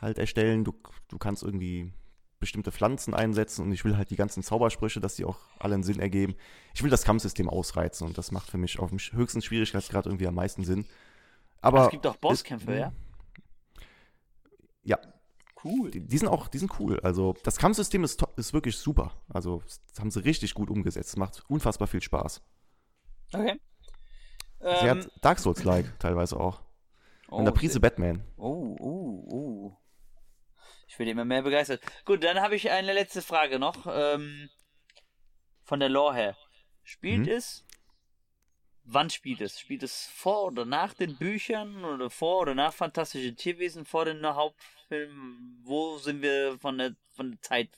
halt erstellen. Du, du kannst irgendwie bestimmte Pflanzen einsetzen und ich will halt die ganzen Zaubersprüche, dass die auch alle einen Sinn ergeben. Ich will das Kampfsystem ausreizen und das macht für mich auf dem höchsten Schwierigkeitsgrad irgendwie am meisten Sinn. Aber es gibt auch Bosskämpfe, ist, ja? Ja. Cool. Die, die, sind auch, die sind cool. Also das Kampfsystem ist, ist wirklich super. Also das haben sie richtig gut umgesetzt. Macht unfassbar viel Spaß. Okay. Sie ähm, hat Dark Souls-like (laughs) teilweise auch. Oh, Und der Prise Batman. Oh, oh, oh. Ich werde immer mehr begeistert. Gut, dann habe ich eine letzte Frage noch. Ähm, von der Lore her. Spielt mhm. es? Wann spielt es? Spielt es vor oder nach den Büchern oder vor oder nach Fantastische Tierwesen, vor den Hauptfilmen? Wo sind wir von der, von der Zeit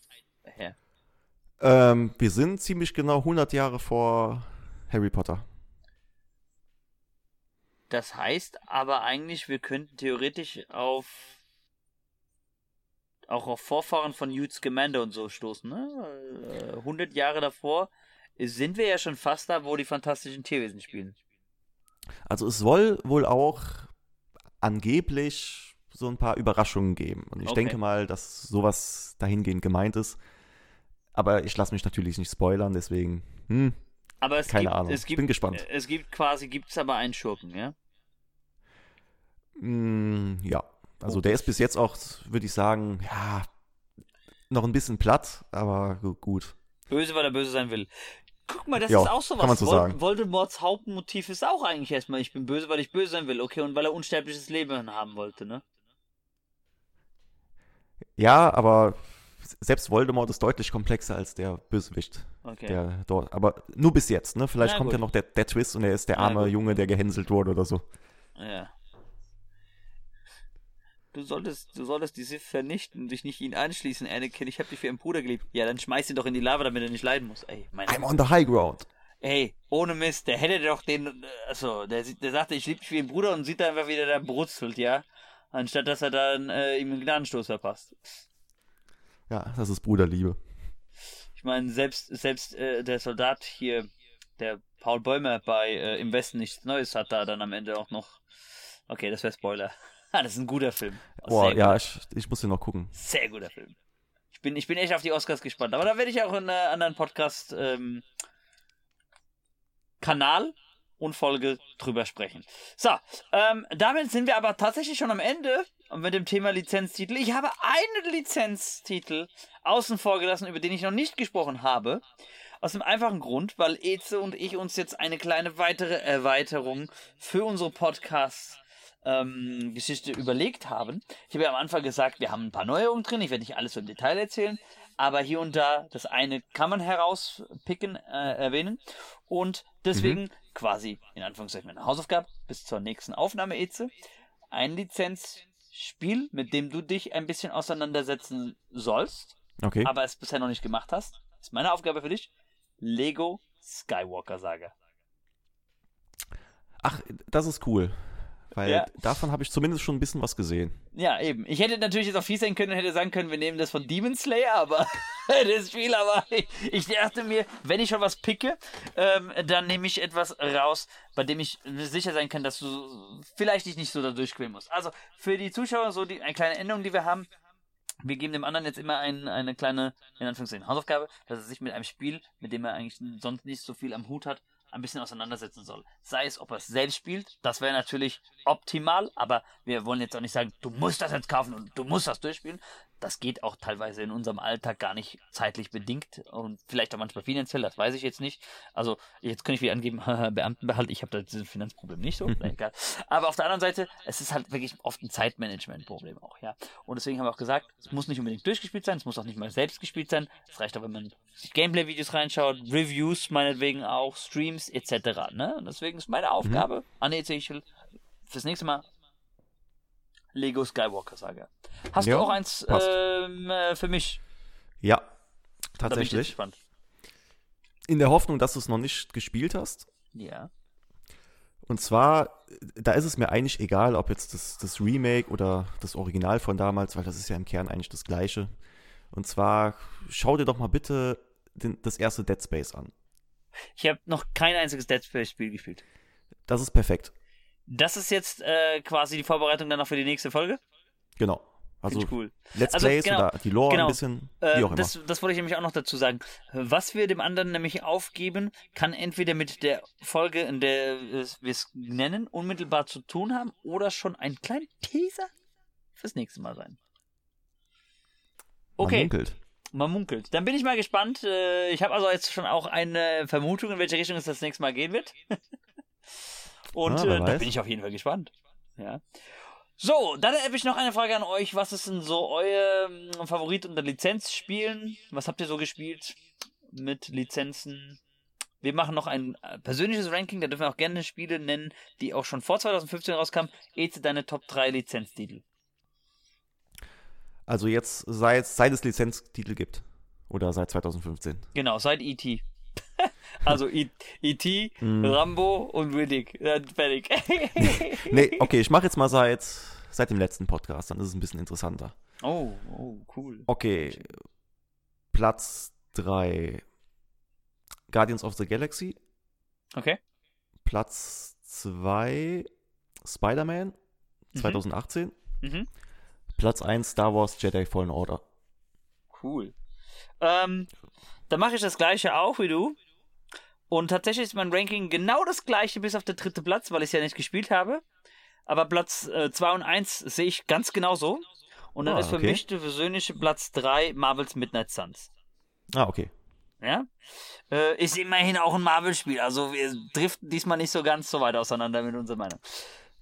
her? Ähm, wir sind ziemlich genau 100 Jahre vor Harry Potter. Das heißt aber eigentlich, wir könnten theoretisch auf auch auf Vorfahren von Newt Scamander und so stoßen. Ne? 100 äh, Jahre davor sind wir ja schon fast da, wo die fantastischen Tierwesen spielen. Also es soll wohl auch angeblich so ein paar Überraschungen geben. Und ich okay. denke mal, dass sowas dahingehend gemeint ist. Aber ich lasse mich natürlich nicht spoilern, deswegen, hm, aber es keine gibt, Ahnung. Es gibt, Bin gespannt. Es gibt quasi, gibt es aber einen Schurken, ja? Mm, ja. Also der ist bis jetzt auch, würde ich sagen, ja, noch ein bisschen platt, aber gut. Böse, weil er böse sein will. Guck mal, das jo, ist auch sowas. Kann man so Vol sagen. Voldemorts Hauptmotiv ist auch eigentlich erstmal, ich bin böse, weil ich böse sein will. Okay, und weil er unsterbliches Leben haben wollte, ne? Ja, aber selbst Voldemort ist deutlich komplexer als der Bösewicht. Okay. Der dort. Aber nur bis jetzt, ne? Vielleicht ja, kommt ja noch der, der Twist und er ist der arme Junge, der gehänselt wurde oder so. Ja. Du solltest, du solltest die Sith vernichten und dich nicht ihn anschließen, Anakin. Ich hab dich für ihren Bruder geliebt. Ja, dann schmeiß ihn doch in die Lava, damit er nicht leiden muss. Ey, mein I'm on the high ground. Ey, ohne Mist, der hätte doch den, also, der, der sagte, ich liebe dich wie einen Bruder und sieht da einfach wieder, der brutzelt, ja? Anstatt dass er dann äh, ihm einen Gnadenstoß verpasst. Ja, das ist Bruderliebe. Ich meine, selbst, selbst äh, der Soldat hier, der Paul Bäumer bei äh, Im Westen nichts Neues, hat da dann am Ende auch noch. Okay, das wäre Spoiler. Ah, (laughs) das ist ein guter Film. Boah, ja, ich, ich muss den noch gucken. Sehr guter Film. Ich bin, ich bin echt auf die Oscars gespannt. Aber da werde ich auch in einem anderen Podcast ähm, Kanal und Folge drüber sprechen. So, ähm, damit sind wir aber tatsächlich schon am Ende mit dem Thema Lizenztitel. Ich habe einen Lizenztitel außen vor gelassen, über den ich noch nicht gesprochen habe. Aus dem einfachen Grund, weil Eze und ich uns jetzt eine kleine weitere Erweiterung für unsere Podcast ähm, Geschichte überlegt haben. Ich habe ja am Anfang gesagt, wir haben ein paar Neuerungen drin. Ich werde nicht alles im Detail erzählen, aber hier und da das eine kann man herauspicken, äh, erwähnen. Und deswegen mhm. quasi in Anführungszeichen eine Hausaufgabe bis zur nächsten Aufnahme, Eze. Ein Lizenzspiel, mit dem du dich ein bisschen auseinandersetzen sollst, okay. aber es bisher noch nicht gemacht hast. Das ist meine Aufgabe für dich. Lego Skywalker Saga. Ach, das ist cool. Weil ja. davon habe ich zumindest schon ein bisschen was gesehen. Ja, eben. Ich hätte natürlich jetzt auch fies sein können und hätte sagen können, wir nehmen das von Demon Slayer, aber (laughs) das Spiel, aber ich, ich, dachte mir, wenn ich schon was picke, ähm, dann nehme ich etwas raus, bei dem ich sicher sein kann, dass du vielleicht dich nicht so da durchquälen musst. Also für die Zuschauer so die, eine kleine Änderung, die wir haben. Wir geben dem anderen jetzt immer ein, eine kleine, in Anführungszeichen, Hausaufgabe, dass er sich mit einem Spiel, mit dem er eigentlich sonst nicht so viel am Hut hat, ein bisschen auseinandersetzen soll. Sei es, ob er es selbst spielt, das wäre natürlich optimal, aber wir wollen jetzt auch nicht sagen, du musst das jetzt kaufen und du musst das durchspielen, das geht auch teilweise in unserem Alltag gar nicht zeitlich bedingt und vielleicht auch manchmal finanziell, das weiß ich jetzt nicht. Also jetzt könnte ich wieder angeben, (laughs) Beamtenbehalt, ich habe da dieses Finanzproblem nicht so, (laughs) egal. Aber auf der anderen Seite, es ist halt wirklich oft ein Zeitmanagement-Problem auch, ja. Und deswegen haben wir auch gesagt, es muss nicht unbedingt durchgespielt sein, es muss auch nicht mal selbst gespielt sein. Es reicht auch, wenn man sich Gameplay-Videos reinschaut, Reviews meinetwegen auch, Streams etc. Ne? Und deswegen ist meine Aufgabe mhm. an Ezechiel fürs nächste Mal Lego Skywalker Saga. Hast ja, du auch eins ähm, äh, für mich? Ja, tatsächlich. In der Hoffnung, dass du es noch nicht gespielt hast. Ja. Und zwar, da ist es mir eigentlich egal, ob jetzt das, das Remake oder das Original von damals, weil das ist ja im Kern eigentlich das gleiche. Und zwar, schau dir doch mal bitte den, das erste Dead Space an. Ich habe noch kein einziges Dead Space-Spiel gespielt. Das ist perfekt. Das ist jetzt äh, quasi die Vorbereitung dann noch für die nächste Folge? Genau. Also cool. Let's also, Plays genau, oder die Lore genau. ein bisschen, wie äh, auch immer. Das, das wollte ich nämlich auch noch dazu sagen. Was wir dem anderen nämlich aufgeben, kann entweder mit der Folge, in der wir es nennen, unmittelbar zu tun haben oder schon ein kleiner Teaser fürs nächste Mal sein. Okay. Man munkelt. Dann bin ich mal gespannt. Äh, ich habe also jetzt schon auch eine Vermutung, in welche Richtung es das nächste Mal gehen wird. (laughs) Und ah, äh, da bin ich auf jeden Fall gespannt. Ja. So, dann habe ich noch eine Frage an euch. Was ist denn so euer ähm, Favorit unter Lizenzspielen? Was habt ihr so gespielt mit Lizenzen? Wir machen noch ein äh, persönliches Ranking, da dürfen wir auch gerne Spiele nennen, die auch schon vor 2015 rauskamen. Eze deine Top 3 Lizenztitel. Also jetzt seit, seit es Lizenztitel gibt. Oder seit 2015. Genau, seit E.T. (laughs) (laughs) also E.T., mm. Rambo und Riddick. fertig. (laughs) nee, okay, ich mache jetzt mal seit, seit dem letzten Podcast, dann ist es ein bisschen interessanter. Oh, oh, cool. Okay. Platz 3. Guardians of the Galaxy. Okay. Platz 2. Spider-Man 2018. Mhm. mhm. Platz 1 Star Wars Jedi Fallen Order. Cool. Ähm, dann mache ich das gleiche auch wie du. Und tatsächlich ist mein Ranking genau das gleiche bis auf der dritte Platz, weil ich es ja nicht gespielt habe. Aber Platz 2 äh, und 1 sehe ich ganz genau so. Und dann ah, ist für okay. mich der persönliche Platz 3 Marvel's Midnight Suns. Ah, okay. Ja. Äh, ist immerhin auch ein Marvel-Spiel. Also wir driften diesmal nicht so ganz so weit auseinander mit unserer Meinung.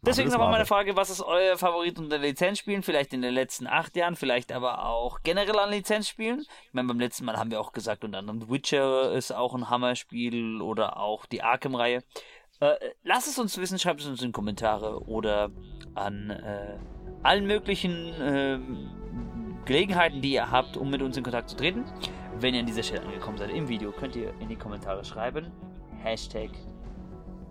Deswegen nochmal meine Frage, was ist euer Favorit unter Lizenzspielen? Vielleicht in den letzten acht Jahren, vielleicht aber auch generell an Lizenzspielen. Ich meine, beim letzten Mal haben wir auch gesagt, unter anderem The Witcher ist auch ein Hammerspiel oder auch die Arkham-Reihe. Äh, lasst es uns wissen, schreibt es uns in die Kommentare oder an äh, allen möglichen äh, Gelegenheiten, die ihr habt, um mit uns in Kontakt zu treten. Wenn ihr an dieser Stelle angekommen seid im Video, könnt ihr in die Kommentare schreiben. Hashtag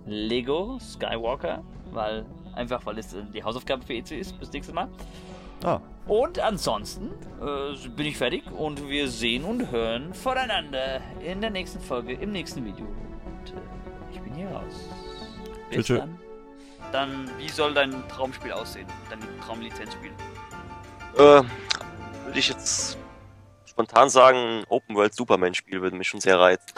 Lego Skywalker, weil Einfach weil es äh, die Hausaufgabe für EC ist. Bis nächstes Mal. Ah. Und ansonsten äh, bin ich fertig und wir sehen und hören voneinander in der nächsten Folge, im nächsten Video. Und äh, ich bin hier raus. Bis tschö, dann. Dann, wie soll dein Traumspiel aussehen? Dein Traumlizenzspiel? Äh, würde ich jetzt spontan sagen, Open World Superman Spiel würde mich schon sehr reizen.